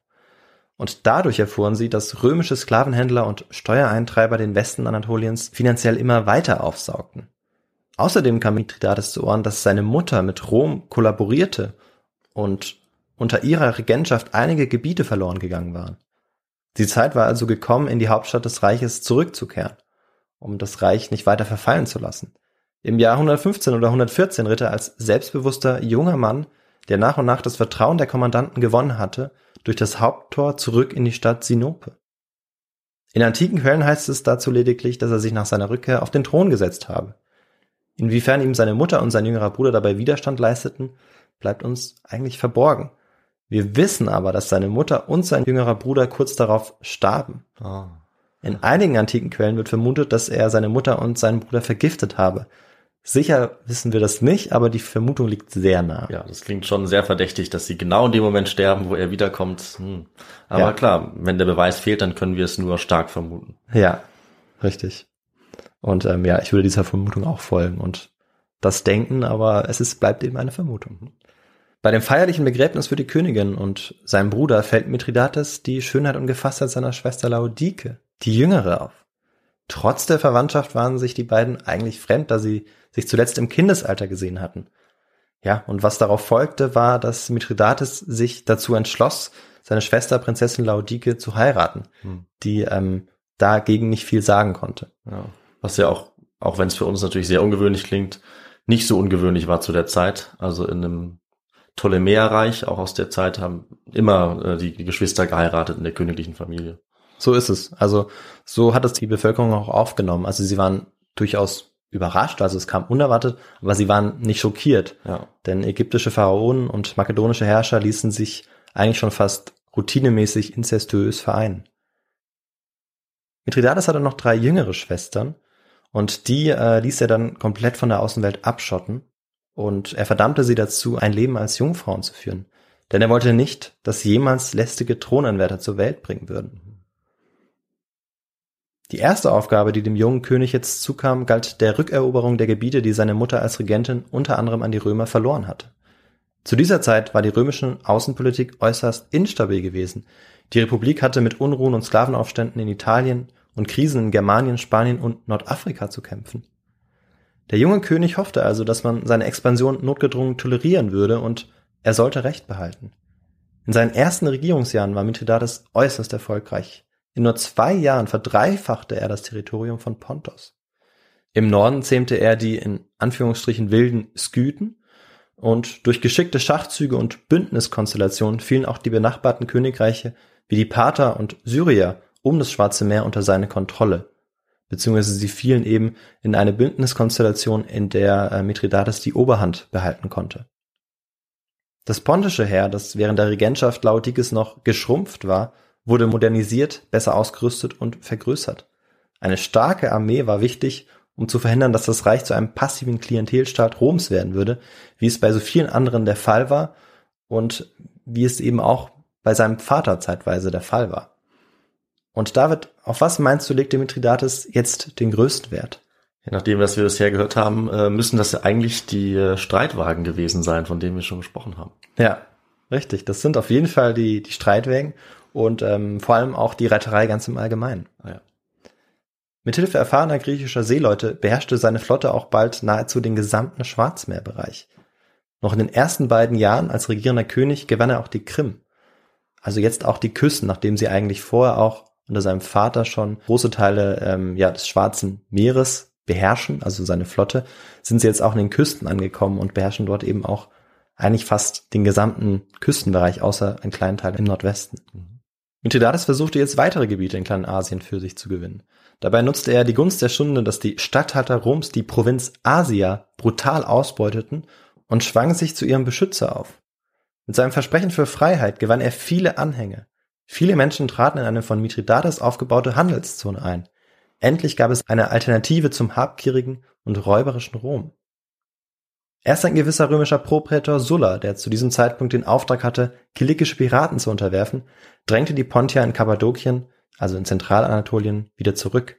Und dadurch erfuhren sie, dass römische Sklavenhändler und Steuereintreiber den Westen Anatoliens finanziell immer weiter aufsaugten. Außerdem kam Mithridates zu Ohren, dass seine Mutter mit Rom kollaborierte und unter ihrer Regentschaft einige Gebiete verloren gegangen waren. Die Zeit war also gekommen, in die Hauptstadt des Reiches zurückzukehren, um das Reich nicht weiter verfallen zu lassen. Im Jahr 115 oder 114 ritt er als selbstbewusster junger Mann, der nach und nach das Vertrauen der Kommandanten gewonnen hatte, durch das Haupttor zurück in die Stadt Sinope. In antiken Quellen heißt es dazu lediglich, dass er sich nach seiner Rückkehr auf den Thron gesetzt habe. Inwiefern ihm seine Mutter und sein jüngerer Bruder dabei Widerstand leisteten, bleibt uns eigentlich verborgen. Wir wissen aber, dass seine Mutter und sein jüngerer Bruder kurz darauf starben. Oh. In einigen antiken Quellen wird vermutet, dass er seine Mutter und seinen Bruder vergiftet habe. Sicher wissen wir das nicht, aber die Vermutung liegt sehr nah. Ja, das klingt schon sehr verdächtig, dass sie genau in dem Moment sterben, wo er wiederkommt. Hm. Aber ja. klar, wenn der Beweis fehlt, dann können wir es nur stark vermuten. Ja, richtig. Und ähm, ja, ich würde dieser Vermutung auch folgen und das denken, aber es ist, bleibt eben eine Vermutung. Bei dem feierlichen Begräbnis für die Königin und seinem Bruder fällt Mithridates die Schönheit und Gefasstheit seiner Schwester Laodike, die Jüngere, auf. Trotz der Verwandtschaft waren sich die beiden eigentlich fremd, da sie sich zuletzt im Kindesalter gesehen hatten. Ja, und was darauf folgte, war, dass Mithridates sich dazu entschloss, seine Schwester Prinzessin Laodike zu heiraten, hm. die ähm, dagegen nicht viel sagen konnte. Ja. Was ja auch, auch wenn es für uns natürlich sehr ungewöhnlich klingt, nicht so ungewöhnlich war zu der Zeit. Also in einem Ptolemäerreich, auch aus der Zeit, haben immer äh, die, die Geschwister geheiratet in der königlichen Familie. So ist es. Also so hat es die Bevölkerung auch aufgenommen. Also sie waren durchaus überrascht, also es kam unerwartet, aber sie waren nicht schockiert. Ja. Denn ägyptische Pharaonen und makedonische Herrscher ließen sich eigentlich schon fast routinemäßig inzestuös vereinen. Mithridates hatte noch drei jüngere Schwestern und die äh, ließ er dann komplett von der Außenwelt abschotten und er verdammte sie dazu, ein Leben als Jungfrauen zu führen. Denn er wollte nicht, dass jemals lästige Thronanwärter zur Welt bringen würden. Die erste Aufgabe, die dem jungen König jetzt zukam, galt der Rückeroberung der Gebiete, die seine Mutter als Regentin unter anderem an die Römer verloren hatte. Zu dieser Zeit war die römische Außenpolitik äußerst instabil gewesen. Die Republik hatte mit Unruhen und Sklavenaufständen in Italien und Krisen in Germanien, Spanien und Nordafrika zu kämpfen. Der junge König hoffte also, dass man seine Expansion notgedrungen tolerieren würde und er sollte Recht behalten. In seinen ersten Regierungsjahren war Mithridates äußerst erfolgreich. In nur zwei Jahren verdreifachte er das Territorium von Pontos. Im Norden zähmte er die in Anführungsstrichen wilden Skythen und durch geschickte Schachzüge und Bündniskonstellationen fielen auch die benachbarten Königreiche wie die Parther und Syrier um das Schwarze Meer unter seine Kontrolle, beziehungsweise sie fielen eben in eine Bündniskonstellation, in der äh, Mithridates die Oberhand behalten konnte. Das pontische Heer, das während der Regentschaft Laodikes noch geschrumpft war, wurde modernisiert, besser ausgerüstet und vergrößert. Eine starke Armee war wichtig, um zu verhindern, dass das Reich zu einem passiven Klientelstaat Roms werden würde, wie es bei so vielen anderen der Fall war und wie es eben auch bei seinem Vater zeitweise der Fall war. Und David, auf was meinst du, legte Mithridates jetzt den größten Wert? Nachdem, was wir bisher gehört haben, äh, müssen das ja eigentlich die äh, Streitwagen gewesen sein, von denen wir schon gesprochen haben. Ja, richtig. Das sind auf jeden Fall die, die Streitwagen und ähm, vor allem auch die Reiterei ganz im Allgemeinen. Ah, ja. Mithilfe erfahrener griechischer Seeleute beherrschte seine Flotte auch bald nahezu den gesamten Schwarzmeerbereich. Noch in den ersten beiden Jahren als regierender König gewann er auch die Krim. Also jetzt auch die Küsten, nachdem sie eigentlich vorher auch unter seinem Vater schon große Teile ähm, ja, des Schwarzen Meeres beherrschen, also seine Flotte, sind sie jetzt auch in den Küsten angekommen und beherrschen dort eben auch eigentlich fast den gesamten Küstenbereich, außer einen kleinen Teil im Nordwesten. Mithridates versuchte jetzt weitere Gebiete in Kleinasien für sich zu gewinnen. Dabei nutzte er die Gunst der Stunde, dass die Statthalter Roms die Provinz Asia brutal ausbeuteten und schwang sich zu ihrem Beschützer auf. Mit seinem Versprechen für Freiheit gewann er viele Anhänger. Viele Menschen traten in eine von Mithridates aufgebaute Handelszone ein. Endlich gab es eine Alternative zum habgierigen und räuberischen Rom. Erst ein gewisser römischer Proprätor Sulla, der zu diesem Zeitpunkt den Auftrag hatte, kilikische Piraten zu unterwerfen, drängte die Pontier in Kappadokien, also in Zentralanatolien, wieder zurück.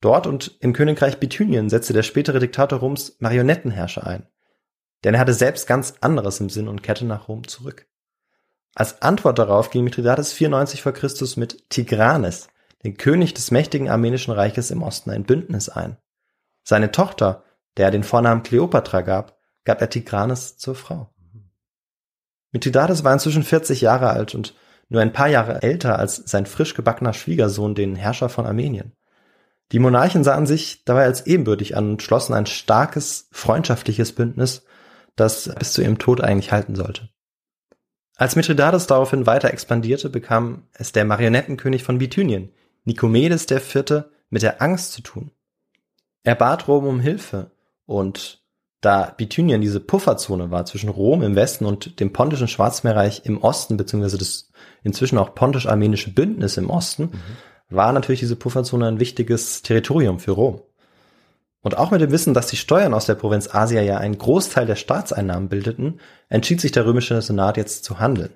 Dort und im Königreich Bithynien setzte der spätere Diktator Roms Marionettenherrscher ein. Denn er hatte selbst ganz anderes im Sinn und kehrte nach Rom zurück. Als Antwort darauf ging Mithridates 94 vor Christus mit Tigranes, den König des mächtigen armenischen Reiches im Osten, ein Bündnis ein. Seine Tochter, der er den Vornamen Kleopatra gab, gab er Tigranes zur Frau. Mithridates war inzwischen 40 Jahre alt und nur ein paar Jahre älter als sein frisch gebackener Schwiegersohn, den Herrscher von Armenien. Die Monarchen sahen sich dabei als ebenbürtig an und schlossen ein starkes, freundschaftliches Bündnis, das bis zu ihrem Tod eigentlich halten sollte. Als Mithridates daraufhin weiter expandierte, bekam es der Marionettenkönig von Bithynien, Nikomedes IV. mit der Angst zu tun. Er bat Rom um Hilfe und da Bithynien diese Pufferzone war zwischen Rom im Westen und dem pontischen Schwarzmeerreich im Osten, beziehungsweise das inzwischen auch pontisch-armenische Bündnis im Osten, mhm. war natürlich diese Pufferzone ein wichtiges Territorium für Rom. Und auch mit dem Wissen, dass die Steuern aus der Provinz Asia ja einen Großteil der Staatseinnahmen bildeten, entschied sich der römische Senat jetzt zu handeln.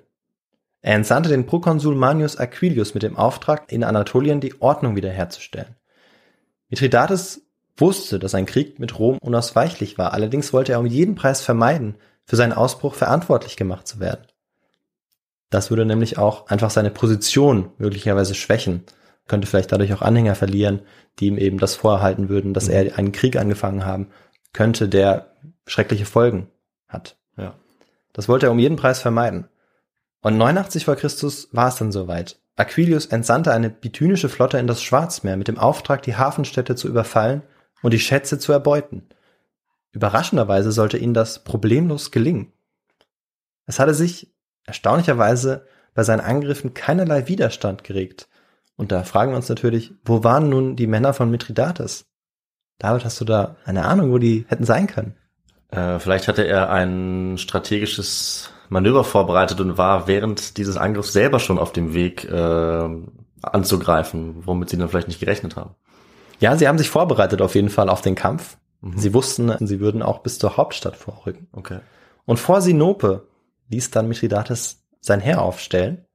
Er entsandte den Prokonsul Manius Aquilius mit dem Auftrag, in Anatolien die Ordnung wiederherzustellen. Mithridates wusste, dass ein Krieg mit Rom unausweichlich war, allerdings wollte er um jeden Preis vermeiden, für seinen Ausbruch verantwortlich gemacht zu werden. Das würde nämlich auch einfach seine Position möglicherweise schwächen, könnte vielleicht dadurch auch Anhänger verlieren, die ihm eben das vorhalten würden, dass mhm. er einen Krieg angefangen haben könnte, der schreckliche Folgen hat. Ja. Das wollte er um jeden Preis vermeiden. Und 89 vor Christus war es dann soweit. Aquilius entsandte eine bithynische Flotte in das Schwarzmeer mit dem Auftrag, die Hafenstädte zu überfallen und die Schätze zu erbeuten. Überraschenderweise sollte ihnen das problemlos gelingen. Es hatte sich erstaunlicherweise bei seinen Angriffen keinerlei Widerstand geregt. Und da fragen wir uns natürlich, wo waren nun die Männer von Mithridates? David, hast du da eine Ahnung, wo die hätten sein können? Äh, vielleicht hatte er ein strategisches Manöver vorbereitet und war während dieses Angriffs selber schon auf dem Weg, äh, anzugreifen, womit sie dann vielleicht nicht gerechnet haben. Ja, sie haben sich vorbereitet auf jeden Fall auf den Kampf. Sie wussten, sie würden auch bis zur Hauptstadt vorrücken. Okay. Und vor Sinope ließ dann Mithridates sein Heer aufstellen.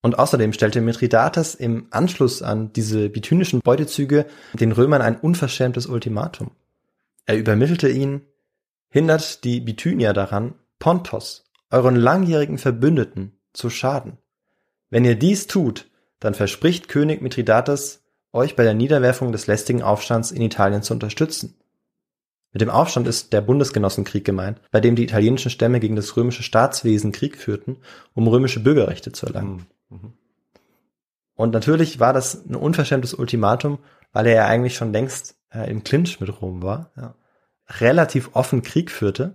Und außerdem stellte Mithridates im Anschluss an diese bithynischen Beutezüge den Römern ein unverschämtes Ultimatum. Er übermittelte ihnen, hindert die Bithynier daran, Pontos, euren langjährigen Verbündeten, zu schaden. Wenn ihr dies tut, dann verspricht König Mithridates, euch bei der Niederwerfung des lästigen Aufstands in Italien zu unterstützen. Mit dem Aufstand ist der Bundesgenossenkrieg gemeint, bei dem die italienischen Stämme gegen das römische Staatswesen Krieg führten, um römische Bürgerrechte zu erlangen. Mhm. Und natürlich war das ein unverschämtes Ultimatum, weil er ja eigentlich schon längst äh, im Clinch mit Rom war, Ja. relativ offen Krieg führte,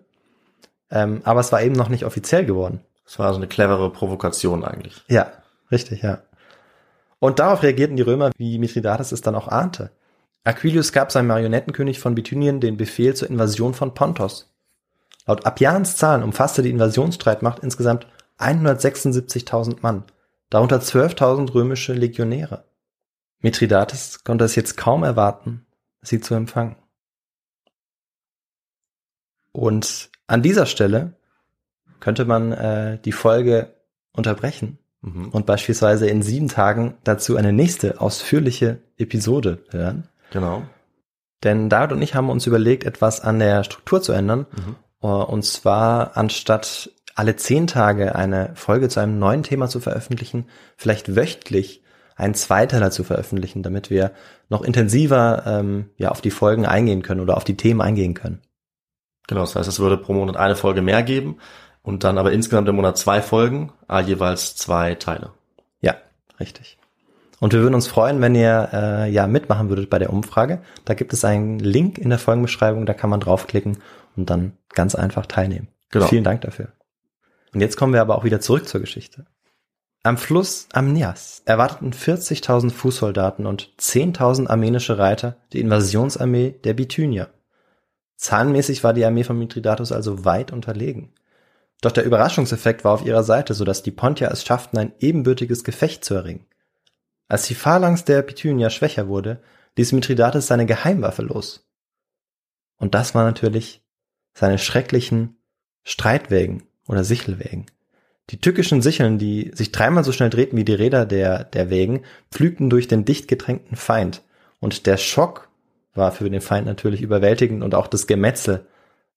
ähm, aber es war eben noch nicht offiziell geworden. Das war so eine clevere Provokation eigentlich. Ja, richtig, ja. Und darauf reagierten die Römer, wie Mithridates es dann auch ahnte. Aquilius gab seinem Marionettenkönig von Bithynien den Befehl zur Invasion von Pontos. Laut Appians Zahlen umfasste die Invasionsstreitmacht insgesamt 176.000 Mann, darunter 12.000 römische Legionäre. Mithridates konnte es jetzt kaum erwarten, sie zu empfangen. Und an dieser Stelle könnte man äh, die Folge unterbrechen Mhm. und beispielsweise in sieben Tagen dazu eine nächste ausführliche Episode hören. Genau. Denn David und ich haben uns überlegt, etwas an der Struktur zu ändern. Mhm. Äh, Und zwar anstatt alle zehn Tage eine Folge zu einem neuen Thema zu veröffentlichen, vielleicht wöchentlich einen Zweiteiler zu veröffentlichen, damit wir noch intensiver ähm, ja, auf die Folgen eingehen können oder auf die Themen eingehen können. Genau, das heißt, es würde pro Monat eine Folge mehr geben und dann aber insgesamt im Monat zwei Folgen, ah, jeweils zwei Teile. Ja, richtig. Und wir würden uns freuen, wenn ihr äh, ja mitmachen würdet bei der Umfrage. Da gibt es einen Link in der Folgenbeschreibung, da kann man draufklicken und dann ganz einfach teilnehmen. Genau. Vielen Dank dafür. Und jetzt kommen wir aber auch wieder zurück zur Geschichte. Am Fluss Amnias erwarteten 40.000 Fußsoldaten und 10.000 armenische Reiter die Invasionsarmee der Bithynier. Zahlenmäßig war die Armee von Mithridates also weit unterlegen. Doch der Überraschungseffekt war auf ihrer Seite, sodass die Pontier es schafften, ein ebenbürtiges Gefecht zu erringen. Als die Phalanx der Bithynier schwächer wurde, ließ Mithridates seine Geheimwaffe los. Und das war natürlich seine schrecklichen Streitwägen oder Sichelwägen. Die tückischen Sicheln, die sich dreimal so schnell drehten wie die Räder der, der Wägen, pflügten durch den dicht gedrängten Feind. Und der Schock war für den Feind natürlich überwältigend und auch das Gemetzel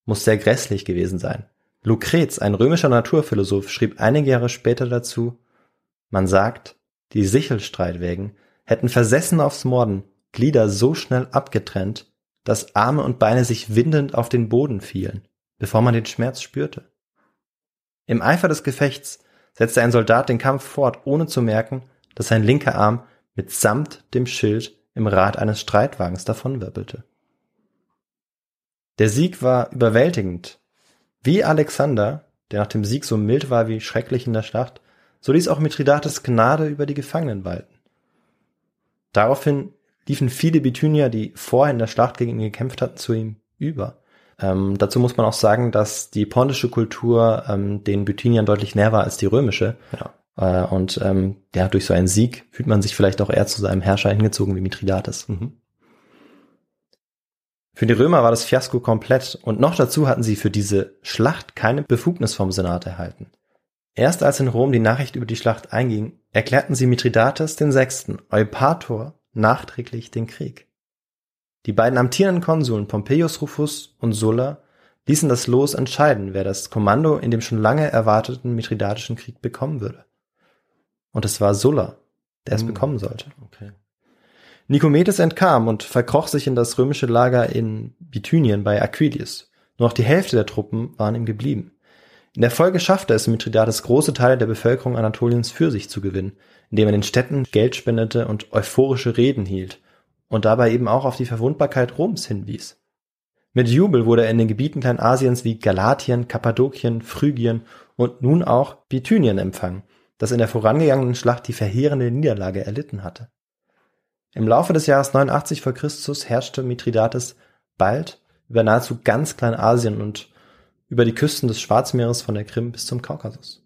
muss sehr grässlich gewesen sein. Lucrez, ein römischer Naturphilosoph, schrieb einige Jahre später dazu, man sagt, die Sichelstreitwägen hätten versessen aufs Morden Glieder so schnell abgetrennt, dass Arme und Beine sich windend auf den Boden fielen, bevor man den Schmerz spürte. Im Eifer des Gefechts setzte ein Soldat den Kampf fort, ohne zu merken, dass sein linker Arm mitsamt dem Schild im Rad eines Streitwagens davonwirbelte. Der Sieg war überwältigend. Wie Alexander, der nach dem Sieg so mild war wie schrecklich in der Schlacht, so ließ auch Mithridates Gnade über die Gefangenen walten. Daraufhin liefen viele Bithynier, die vorher in der Schlacht gegen ihn gekämpft hatten, zu ihm über. Ähm, dazu muss man auch sagen, dass die pontische Kultur ähm, den Bithyniern deutlich näher war als die römische. Ja. Äh, und ähm, ja, durch so einen Sieg fühlt man sich vielleicht auch eher zu seinem Herrscher hingezogen wie Mithridates. Mhm. Für die Römer war das Fiasko komplett und noch dazu hatten sie für diese Schlacht keine Befugnis vom Senat erhalten. Erst als in Rom die Nachricht über die Schlacht einging, erklärten sie Mithridates den Sechsten, Eupator, nachträglich den Krieg. Die beiden amtierenden Konsuln Pompeius Rufus und Sulla ließen das Los entscheiden, wer das Kommando in dem schon lange erwarteten Mithridatischen Krieg bekommen würde. Und es war Sulla, der es Hm. bekommen sollte. Okay. Nikomedes entkam und verkroch sich in das römische Lager in Bithynien bei Aquilius. Nur noch die Hälfte der Truppen waren ihm geblieben. In der Folge schaffte es Mithridates große Teile der Bevölkerung Anatoliens für sich zu gewinnen, indem er den Städten Geld spendete und euphorische Reden hielt und dabei eben auch auf die Verwundbarkeit Roms hinwies. Mit Jubel wurde er in den Gebieten Kleinasiens wie Galatien, Kappadokien, Phrygien und nun auch Bithynien empfangen, das in der vorangegangenen Schlacht die verheerende Niederlage erlitten hatte. Im Laufe des Jahres 89 vor Christus herrschte Mithridates bald über nahezu ganz Kleinasien und über die Küsten des Schwarzmeeres von der Krim bis zum Kaukasus.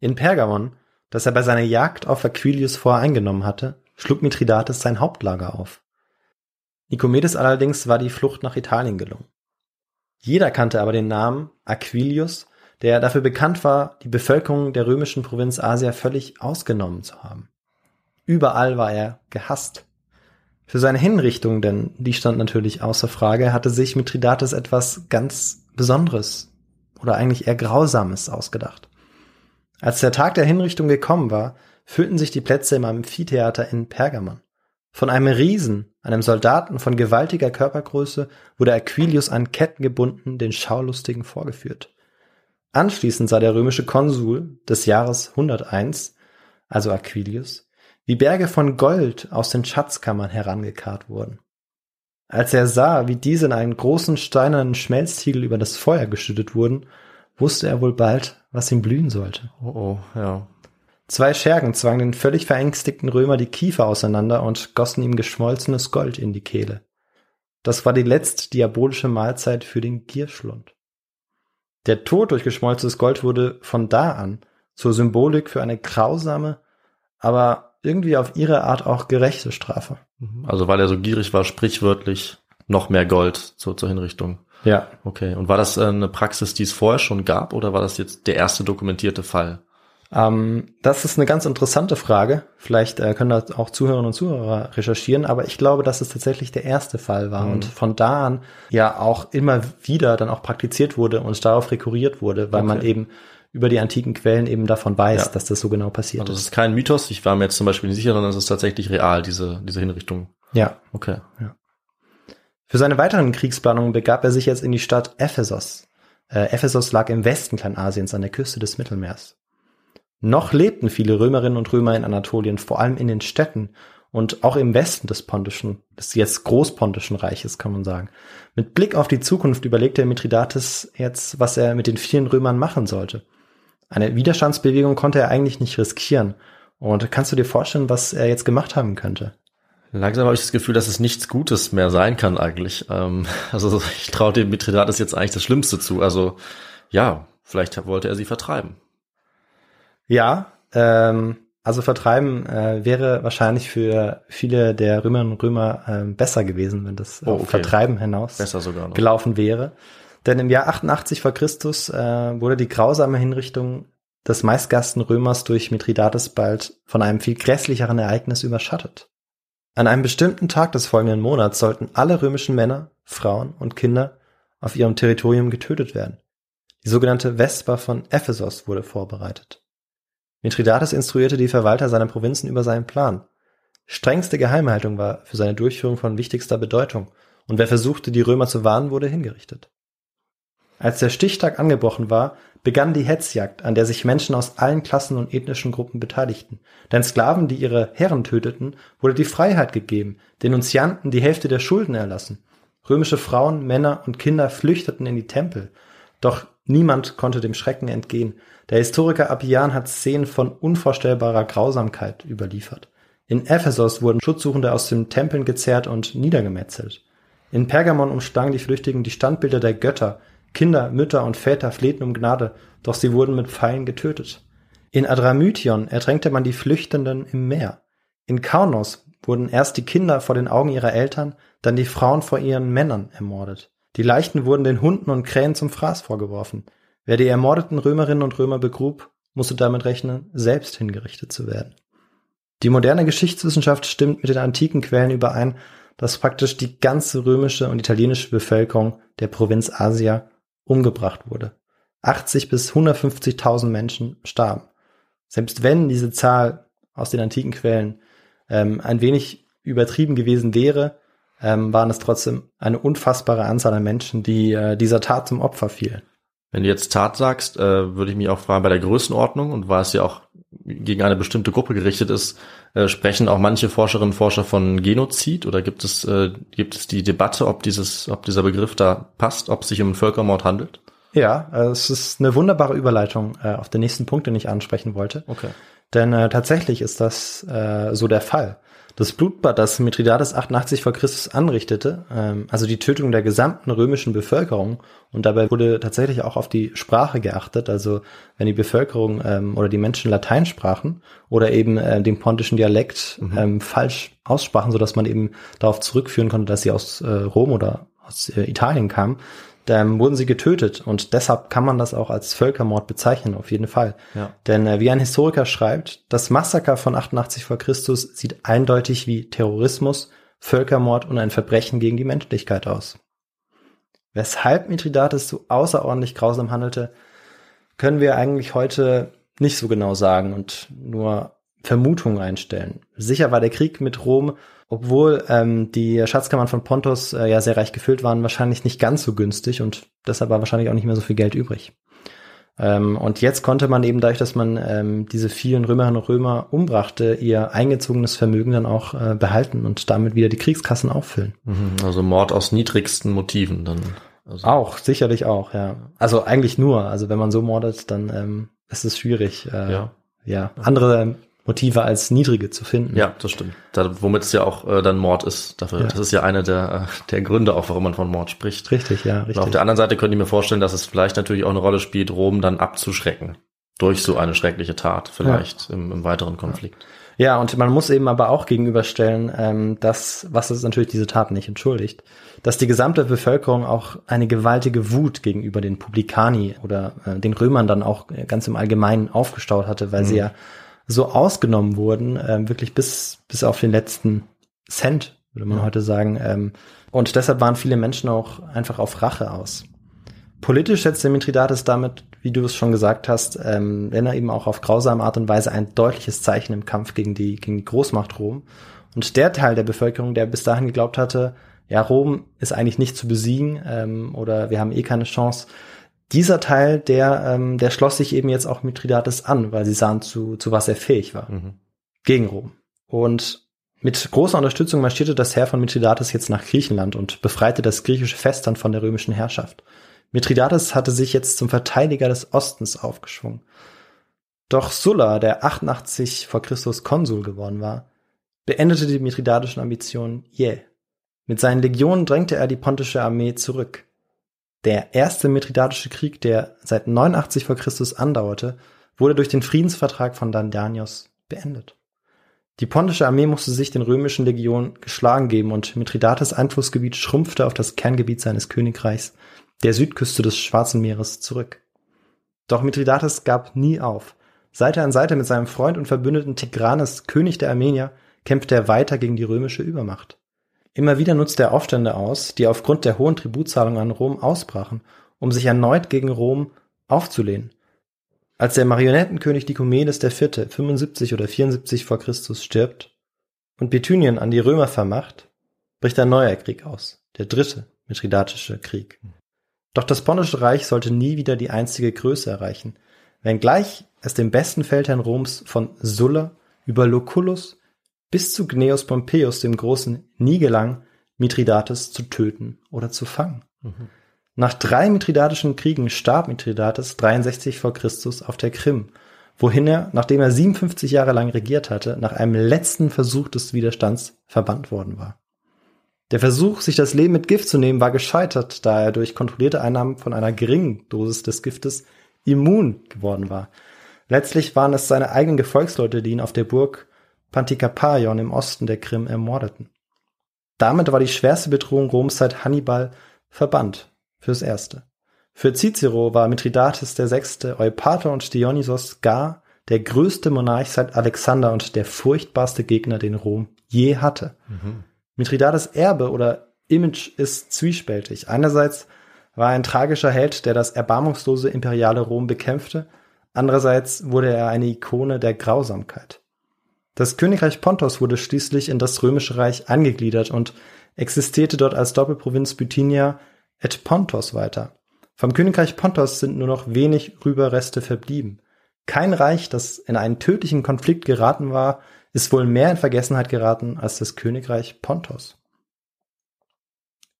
In Pergamon das er bei seiner Jagd auf Aquilius vorher eingenommen hatte, schlug Mithridates sein Hauptlager auf. Nikomedes allerdings war die Flucht nach Italien gelungen. Jeder kannte aber den Namen Aquilius, der dafür bekannt war, die Bevölkerung der römischen Provinz Asia völlig ausgenommen zu haben. Überall war er gehasst. Für seine Hinrichtung, denn die stand natürlich außer Frage, hatte sich Mithridates etwas ganz Besonderes oder eigentlich eher Grausames ausgedacht. Als der Tag der Hinrichtung gekommen war, füllten sich die Plätze im Amphitheater in Pergamon. Von einem Riesen, einem Soldaten von gewaltiger Körpergröße, wurde Aquilius an Ketten gebunden den Schaulustigen vorgeführt. Anschließend sah der römische Konsul des Jahres 101, also Aquilius, wie Berge von Gold aus den Schatzkammern herangekarrt wurden. Als er sah, wie diese in einen großen steinernen Schmelztiegel über das Feuer geschüttet wurden, wusste er wohl bald, was ihm blühen sollte. Oh, oh, ja. Zwei Schergen zwangen den völlig verängstigten Römer die Kiefer auseinander und gossen ihm geschmolzenes Gold in die Kehle. Das war die letzte diabolische Mahlzeit für den Gierschlund. Der Tod durch geschmolzenes Gold wurde von da an zur Symbolik für eine grausame, aber irgendwie auf ihre Art auch gerechte Strafe. Also weil er so gierig war, sprichwörtlich noch mehr Gold zur, zur Hinrichtung. Ja. Okay. Und war das äh, eine Praxis, die es vorher schon gab, oder war das jetzt der erste dokumentierte Fall? Ähm, das ist eine ganz interessante Frage. Vielleicht äh, können da auch Zuhörerinnen und Zuhörer recherchieren, aber ich glaube, dass es tatsächlich der erste Fall war mhm. und von da an ja auch immer wieder dann auch praktiziert wurde und darauf rekurriert wurde, weil okay. man eben über die antiken Quellen eben davon weiß, ja. dass das so genau passiert also ist. Das ist kein Mythos. Ich war mir jetzt zum Beispiel nicht sicher, sondern es ist tatsächlich real, diese, diese Hinrichtung. Ja. Okay. Ja. Für seine weiteren Kriegsplanungen begab er sich jetzt in die Stadt Ephesos. Äh, Ephesos lag im Westen Kleinasiens an der Küste des Mittelmeers. Noch lebten viele Römerinnen und Römer in Anatolien, vor allem in den Städten und auch im Westen des pontischen, des jetzt großpontischen Reiches, kann man sagen. Mit Blick auf die Zukunft überlegte Mithridates jetzt, was er mit den vielen Römern machen sollte. Eine Widerstandsbewegung konnte er eigentlich nicht riskieren. Und kannst du dir vorstellen, was er jetzt gemacht haben könnte? Langsam habe ich das Gefühl, dass es nichts Gutes mehr sein kann eigentlich. Ähm, *laughs* also ich traue dem Mithridates jetzt eigentlich das Schlimmste zu. Also ja, vielleicht wollte er sie vertreiben. Ja, ähm, also vertreiben äh, wäre wahrscheinlich für viele der Römerinnen und Römer äh, besser gewesen, wenn das oh, okay. Vertreiben hinaus besser sogar noch. gelaufen wäre. Denn im Jahr 88 vor Christus äh, wurde die grausame Hinrichtung des meistgasten Römers durch Mithridates bald von einem viel grässlicheren Ereignis überschattet. An einem bestimmten Tag des folgenden Monats sollten alle römischen Männer, Frauen und Kinder auf ihrem Territorium getötet werden. Die sogenannte Vesper von Ephesos wurde vorbereitet. Mithridates instruierte die Verwalter seiner Provinzen über seinen Plan. Strengste Geheimhaltung war für seine Durchführung von wichtigster Bedeutung, und wer versuchte, die Römer zu warnen, wurde hingerichtet. Als der Stichtag angebrochen war, begann die Hetzjagd, an der sich Menschen aus allen Klassen und ethnischen Gruppen beteiligten. Denn Sklaven, die ihre Herren töteten, wurde die Freiheit gegeben, Denunzianten die Hälfte der Schulden erlassen. Römische Frauen, Männer und Kinder flüchteten in die Tempel. Doch niemand konnte dem Schrecken entgehen. Der Historiker Appian hat Szenen von unvorstellbarer Grausamkeit überliefert. In Ephesos wurden Schutzsuchende aus den Tempeln gezerrt und niedergemetzelt. In Pergamon umschlangen die Flüchtigen die Standbilder der Götter, Kinder, Mütter und Väter flehten um Gnade, doch sie wurden mit Pfeilen getötet. In Adramytion ertränkte man die Flüchtenden im Meer. In Kaunos wurden erst die Kinder vor den Augen ihrer Eltern, dann die Frauen vor ihren Männern ermordet. Die Leichen wurden den Hunden und Krähen zum Fraß vorgeworfen. Wer die ermordeten Römerinnen und Römer begrub, musste damit rechnen, selbst hingerichtet zu werden. Die moderne Geschichtswissenschaft stimmt mit den antiken Quellen überein, dass praktisch die ganze römische und italienische Bevölkerung der Provinz Asia umgebracht wurde. 80 bis 150.000 Menschen starben. Selbst wenn diese Zahl aus den antiken Quellen ähm, ein wenig übertrieben gewesen wäre, ähm, waren es trotzdem eine unfassbare Anzahl an Menschen, die äh, dieser Tat zum Opfer fielen. Wenn du jetzt Tat sagst, äh, würde ich mich auch fragen bei der Größenordnung und weil es ja auch gegen eine bestimmte Gruppe gerichtet ist, äh, sprechen auch manche Forscherinnen und Forscher von Genozid oder gibt es äh, gibt es die Debatte, ob dieses ob dieser Begriff da passt, ob es sich um einen Völkermord handelt? Ja, äh, es ist eine wunderbare Überleitung äh, auf den nächsten Punkt, den ich ansprechen wollte. Okay. Denn äh, tatsächlich ist das äh, so der Fall. Das Blutbad, das Mithridates 88 vor Christus anrichtete, ähm, also die Tötung der gesamten römischen Bevölkerung, und dabei wurde tatsächlich auch auf die Sprache geachtet, also wenn die Bevölkerung ähm, oder die Menschen Latein sprachen oder eben äh, den pontischen Dialekt mhm. ähm, falsch aussprachen, so dass man eben darauf zurückführen konnte, dass sie aus äh, Rom oder aus äh, Italien kamen, dann wurden sie getötet und deshalb kann man das auch als Völkermord bezeichnen, auf jeden Fall. Ja. Denn äh, wie ein Historiker schreibt, das Massaker von 88 vor Christus sieht eindeutig wie Terrorismus, Völkermord und ein Verbrechen gegen die Menschlichkeit aus. Weshalb Mithridates so außerordentlich grausam handelte, können wir eigentlich heute nicht so genau sagen und nur Vermutungen einstellen. Sicher war der Krieg mit Rom obwohl ähm, die Schatzkammern von Pontos äh, ja sehr reich gefüllt waren, wahrscheinlich nicht ganz so günstig und deshalb war wahrscheinlich auch nicht mehr so viel Geld übrig. Ähm, und jetzt konnte man eben dadurch, dass man ähm, diese vielen Römerinnen und Römer umbrachte, ihr eingezogenes Vermögen dann auch äh, behalten und damit wieder die Kriegskassen auffüllen. Mhm, also Mord aus niedrigsten Motiven dann. Also. Auch, sicherlich auch, ja. Also eigentlich nur. Also wenn man so mordet, dann ähm, ist es schwierig. Äh, ja. ja. Andere Motive als niedrige zu finden. Ja, das stimmt. Da, womit es ja auch äh, dann Mord ist. Dafür, ja. Das ist ja einer der, äh, der Gründe auch, warum man von Mord spricht. Richtig, ja, richtig. Und auf der anderen Seite könnte ich mir vorstellen, dass es vielleicht natürlich auch eine Rolle spielt, Rom dann abzuschrecken. Durch so eine schreckliche Tat, vielleicht ja. im, im weiteren Konflikt. Ja, und man muss eben aber auch gegenüberstellen, ähm, dass, was es natürlich diese Tat nicht entschuldigt, dass die gesamte Bevölkerung auch eine gewaltige Wut gegenüber den Publikani oder äh, den Römern dann auch ganz im Allgemeinen aufgestaut hatte, weil mhm. sie ja so ausgenommen wurden, ähm, wirklich bis, bis auf den letzten Cent, würde man ja. heute sagen. Ähm, und deshalb waren viele Menschen auch einfach auf Rache aus. Politisch setzte Mithridates damit, wie du es schon gesagt hast, ähm, wenn er eben auch auf grausame Art und Weise ein deutliches Zeichen im Kampf gegen die, gegen die Großmacht Rom. Und der Teil der Bevölkerung, der bis dahin geglaubt hatte, ja, Rom ist eigentlich nicht zu besiegen ähm, oder wir haben eh keine Chance, dieser Teil, der, ähm, der schloss sich eben jetzt auch Mithridates an, weil sie sahen, zu, zu was er fähig war. Mhm. Gegen Rom. Und mit großer Unterstützung marschierte das Heer von Mithridates jetzt nach Griechenland und befreite das griechische Festland von der römischen Herrschaft. Mithridates hatte sich jetzt zum Verteidiger des Ostens aufgeschwungen. Doch Sulla, der 88 vor Christus Konsul geworden war, beendete die mithridatischen Ambitionen jäh. Mit seinen Legionen drängte er die pontische Armee zurück. Der erste Mithridatische Krieg, der seit 89 vor Christus andauerte, wurde durch den Friedensvertrag von Dandanios beendet. Die pontische Armee musste sich den römischen Legionen geschlagen geben und Mithridates Einflussgebiet schrumpfte auf das Kerngebiet seines Königreichs, der Südküste des Schwarzen Meeres, zurück. Doch Mithridates gab nie auf. Seite an Seite mit seinem Freund und Verbündeten Tigranes, König der Armenier, kämpfte er weiter gegen die römische Übermacht. Immer wieder nutzte er Aufstände aus, die aufgrund der hohen Tributzahlungen an Rom ausbrachen, um sich erneut gegen Rom aufzulehnen. Als der Marionettenkönig Dikomedes IV. 75 oder 74 vor Christus stirbt und Bithynien an die Römer vermacht, bricht ein neuer Krieg aus, der dritte Mithridatische Krieg. Doch das Pontische Reich sollte nie wieder die einstige Größe erreichen, wenngleich es dem besten Feldherrn Roms von Sulla über Lucullus bis zu Gnaeus Pompeius dem Großen nie gelang, Mithridates zu töten oder zu fangen. Mhm. Nach drei mithridatischen Kriegen starb Mithridates 63 vor Christus auf der Krim, wohin er, nachdem er 57 Jahre lang regiert hatte, nach einem letzten Versuch des Widerstands verbannt worden war. Der Versuch, sich das Leben mit Gift zu nehmen, war gescheitert, da er durch kontrollierte Einnahmen von einer geringen Dosis des Giftes immun geworden war. Letztlich waren es seine eigenen Gefolgsleute, die ihn auf der Burg Pantikapäon im Osten der Krim ermordeten. Damit war die schwerste Bedrohung Roms seit Hannibal verbannt, fürs Erste. Für Cicero war Mithridates VI., Eupator und Dionysos gar der größte Monarch seit Alexander und der furchtbarste Gegner, den Rom je hatte. Mhm. Mithridates Erbe oder Image ist zwiespältig. Einerseits war er ein tragischer Held, der das erbarmungslose imperiale Rom bekämpfte. Andererseits wurde er eine Ikone der Grausamkeit. Das Königreich Pontos wurde schließlich in das Römische Reich eingegliedert und existierte dort als Doppelprovinz Bithynia et Pontos weiter. Vom Königreich Pontos sind nur noch wenig Rüberreste verblieben. Kein Reich, das in einen tödlichen Konflikt geraten war, ist wohl mehr in Vergessenheit geraten als das Königreich Pontos.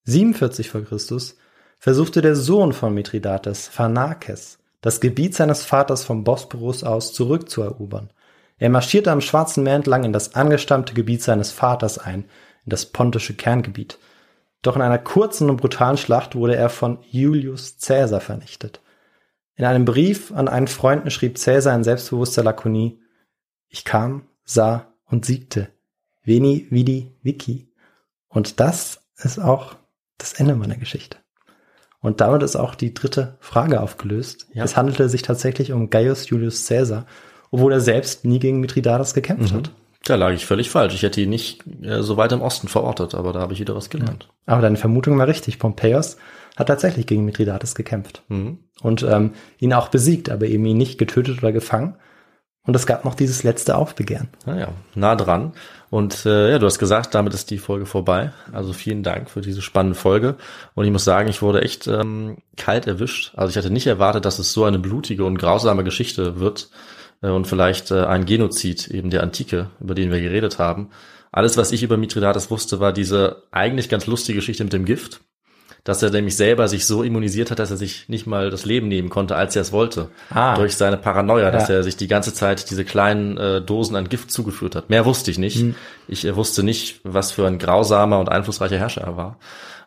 47 vor Christus versuchte der Sohn von Mithridates, Pharnakes, das Gebiet seines Vaters vom Bosporus aus zurückzuerobern. Er marschierte am Schwarzen Meer entlang in das angestammte Gebiet seines Vaters ein, in das pontische Kerngebiet. Doch in einer kurzen und brutalen Schlacht wurde er von Julius Caesar vernichtet. In einem Brief an einen Freund schrieb Caesar in selbstbewusster Lakonie, ich kam, sah und siegte. Veni, vidi, vici. Und das ist auch das Ende meiner Geschichte. Und damit ist auch die dritte Frage aufgelöst. Ja. Es handelte sich tatsächlich um Gaius Julius Caesar, obwohl er selbst nie gegen Mithridates gekämpft hat. Da lag ich völlig falsch. Ich hätte ihn nicht äh, so weit im Osten verortet, aber da habe ich wieder was gelernt. Aber deine Vermutung war richtig. Pompeius hat tatsächlich gegen Mithridates gekämpft Mhm. und ähm, ihn auch besiegt, aber eben ihn nicht getötet oder gefangen. Und es gab noch dieses letzte Aufbegehren. Naja, nah dran. Und äh, ja, du hast gesagt, damit ist die Folge vorbei. Also vielen Dank für diese spannende Folge. Und ich muss sagen, ich wurde echt ähm, kalt erwischt. Also ich hatte nicht erwartet, dass es so eine blutige und grausame Geschichte wird und vielleicht äh, ein Genozid eben der Antike, über den wir geredet haben. Alles, was ich über Mithridates wusste, war diese eigentlich ganz lustige Geschichte mit dem Gift. Dass er nämlich selber sich so immunisiert hat, dass er sich nicht mal das Leben nehmen konnte, als er es wollte. Ah. Durch seine Paranoia, dass Ja. er sich die ganze Zeit diese kleinen äh, Dosen an Gift zugeführt hat. Mehr wusste ich nicht. Ich äh, wusste nicht, was für ein grausamer und einflussreicher Herrscher er war.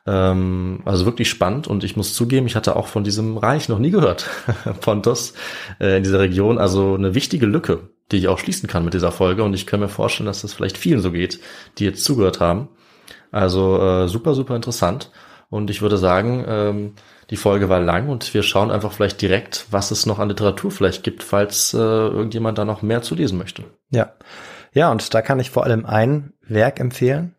Ähm, also wirklich spannend und ich muss zugeben, ich hatte auch von diesem Reich noch nie gehört. *laughs* Pontus äh, in dieser Region, also eine wichtige Lücke, die ich auch schließen kann mit dieser Folge und ich kann mir vorstellen, dass das vielleicht vielen so geht, die jetzt zugehört haben. Also äh, super, super interessant. Und ich würde sagen, ähm, die Folge war lang und wir schauen einfach vielleicht direkt, was es noch an Literatur vielleicht gibt, falls äh, irgendjemand da noch mehr zu lesen möchte. Ja. Ja, und da kann ich vor allem ein Werk empfehlen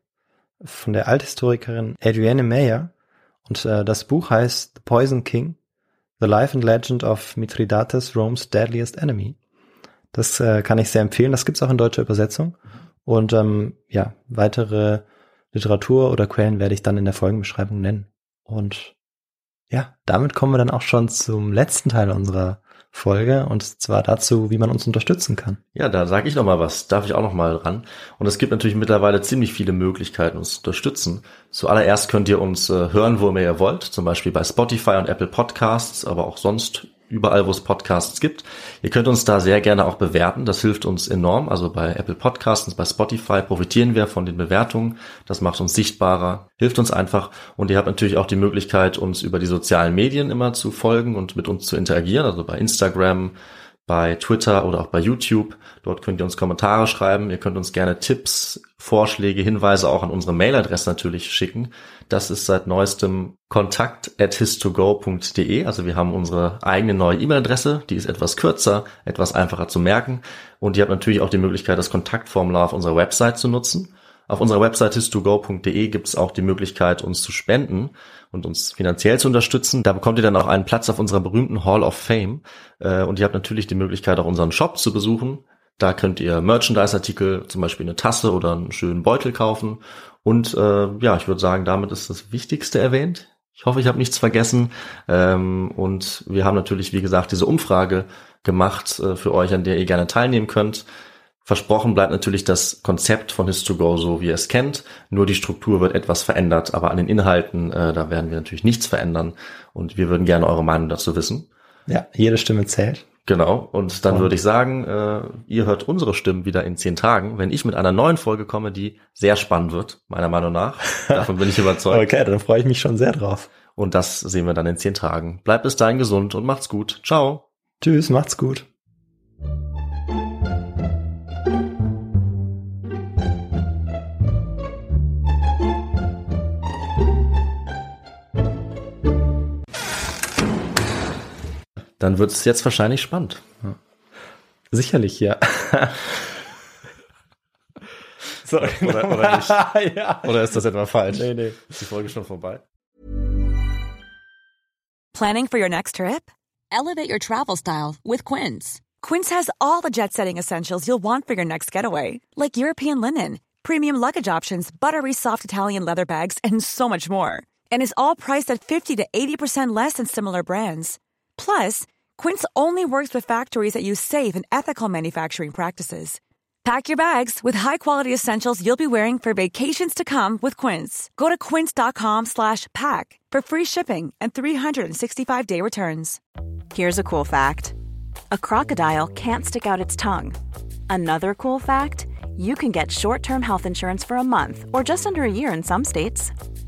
von der Althistorikerin Adrienne Mayer. Und äh, das Buch heißt The Poison King, The Life and Legend of Mithridates, Rome's Deadliest Enemy. Das äh, kann ich sehr empfehlen. Das gibt's auch in deutscher Übersetzung. Und ähm, ja, weitere Literatur oder Quellen werde ich dann in der Folgenbeschreibung nennen. Und ja, damit kommen wir dann auch schon zum letzten Teil unserer Folge und zwar dazu, wie man uns unterstützen kann. Ja, da sage ich noch mal was, darf ich auch noch mal ran. Und es gibt natürlich mittlerweile ziemlich viele Möglichkeiten, uns zu unterstützen. Zuallererst könnt ihr uns äh, hören, wo immer ihr wollt, zum Beispiel bei Spotify und Apple Podcasts, aber auch sonst überall, wo es Podcasts gibt. Ihr könnt uns da sehr gerne auch bewerten, das hilft uns enorm. Also bei Apple Podcasts bei Spotify profitieren wir von den Bewertungen, das macht uns sichtbarer, hilft uns einfach. Und ihr habt natürlich auch die Möglichkeit, uns über die sozialen Medien immer zu folgen und mit uns zu interagieren, also bei Instagram, bei Twitter oder auch bei YouTube. Dort könnt ihr uns Kommentare schreiben. Ihr könnt uns gerne Tipps, Vorschläge, Hinweise auch an unsere Mailadresse natürlich schicken. Das ist seit neuestem kontakt@histogo.de. Also wir haben unsere eigene neue E-Mail-Adresse. Die ist etwas kürzer, etwas einfacher zu merken. Und ihr habt natürlich auch die Möglichkeit, das Kontaktformular auf unserer Website zu nutzen. Auf unserer Website histogo.de gibt es auch die Möglichkeit, uns zu spenden und uns finanziell zu unterstützen. Da bekommt ihr dann auch einen Platz auf unserer berühmten Hall of Fame. Äh, Und ihr habt natürlich die Möglichkeit, auch unseren Shop zu besuchen. Da könnt ihr Merchandise-Artikel, zum Beispiel eine Tasse oder einen schönen Beutel kaufen. Und äh, ja, ich würde sagen, damit ist das Wichtigste erwähnt. Ich hoffe, ich habe nichts vergessen. Ähm, und wir haben natürlich, wie gesagt, diese Umfrage gemacht äh, für euch, an der ihr gerne teilnehmen könnt. Versprochen bleibt natürlich das Konzept von His2Go so, wie ihr es kennt. Nur die Struktur wird etwas verändert, aber an den Inhalten, äh, da werden wir natürlich nichts verändern. Und wir würden gerne eure Meinung dazu wissen. Ja, jede Stimme zählt. Genau. Und dann Und- würde ich sagen, äh, ihr hört unsere Stimmen wieder in zehn Tagen, wenn ich mit einer neuen Folge komme, die sehr spannend wird, meiner Meinung nach. *laughs* Davon bin ich überzeugt. Okay, dann freue ich mich schon sehr drauf. Und das sehen wir dann in zehn Tagen. Bleibt bis dahin gesund und macht's gut. Ciao. Tschüss, macht's gut. Dann wird es jetzt wahrscheinlich spannend. Sicherlich, ja. *laughs* so, Oder- oder nicht. *laughs* ja. Oder ist das etwa falsch? Nee, nee. Ist die Folge schon vorbei? Planning for your next trip? Elevate your travel style with Quince. Quince has all the jet setting essentials you'll want for your next getaway, like European linen, premium luggage options, buttery soft Italian leather bags, and so much more. And is all priced at 50 to 80% less than similar brands. Plus, Quince only works with factories that use safe and ethical manufacturing practices. Pack your bags with high-quality essentials you'll be wearing for vacations to come with Quince. Go to quince.com slash pack for free shipping and 365-day returns. Here's a cool fact a crocodile can't stick out its tongue. Another cool fact you can get short term health insurance for a month or just under a year in some states.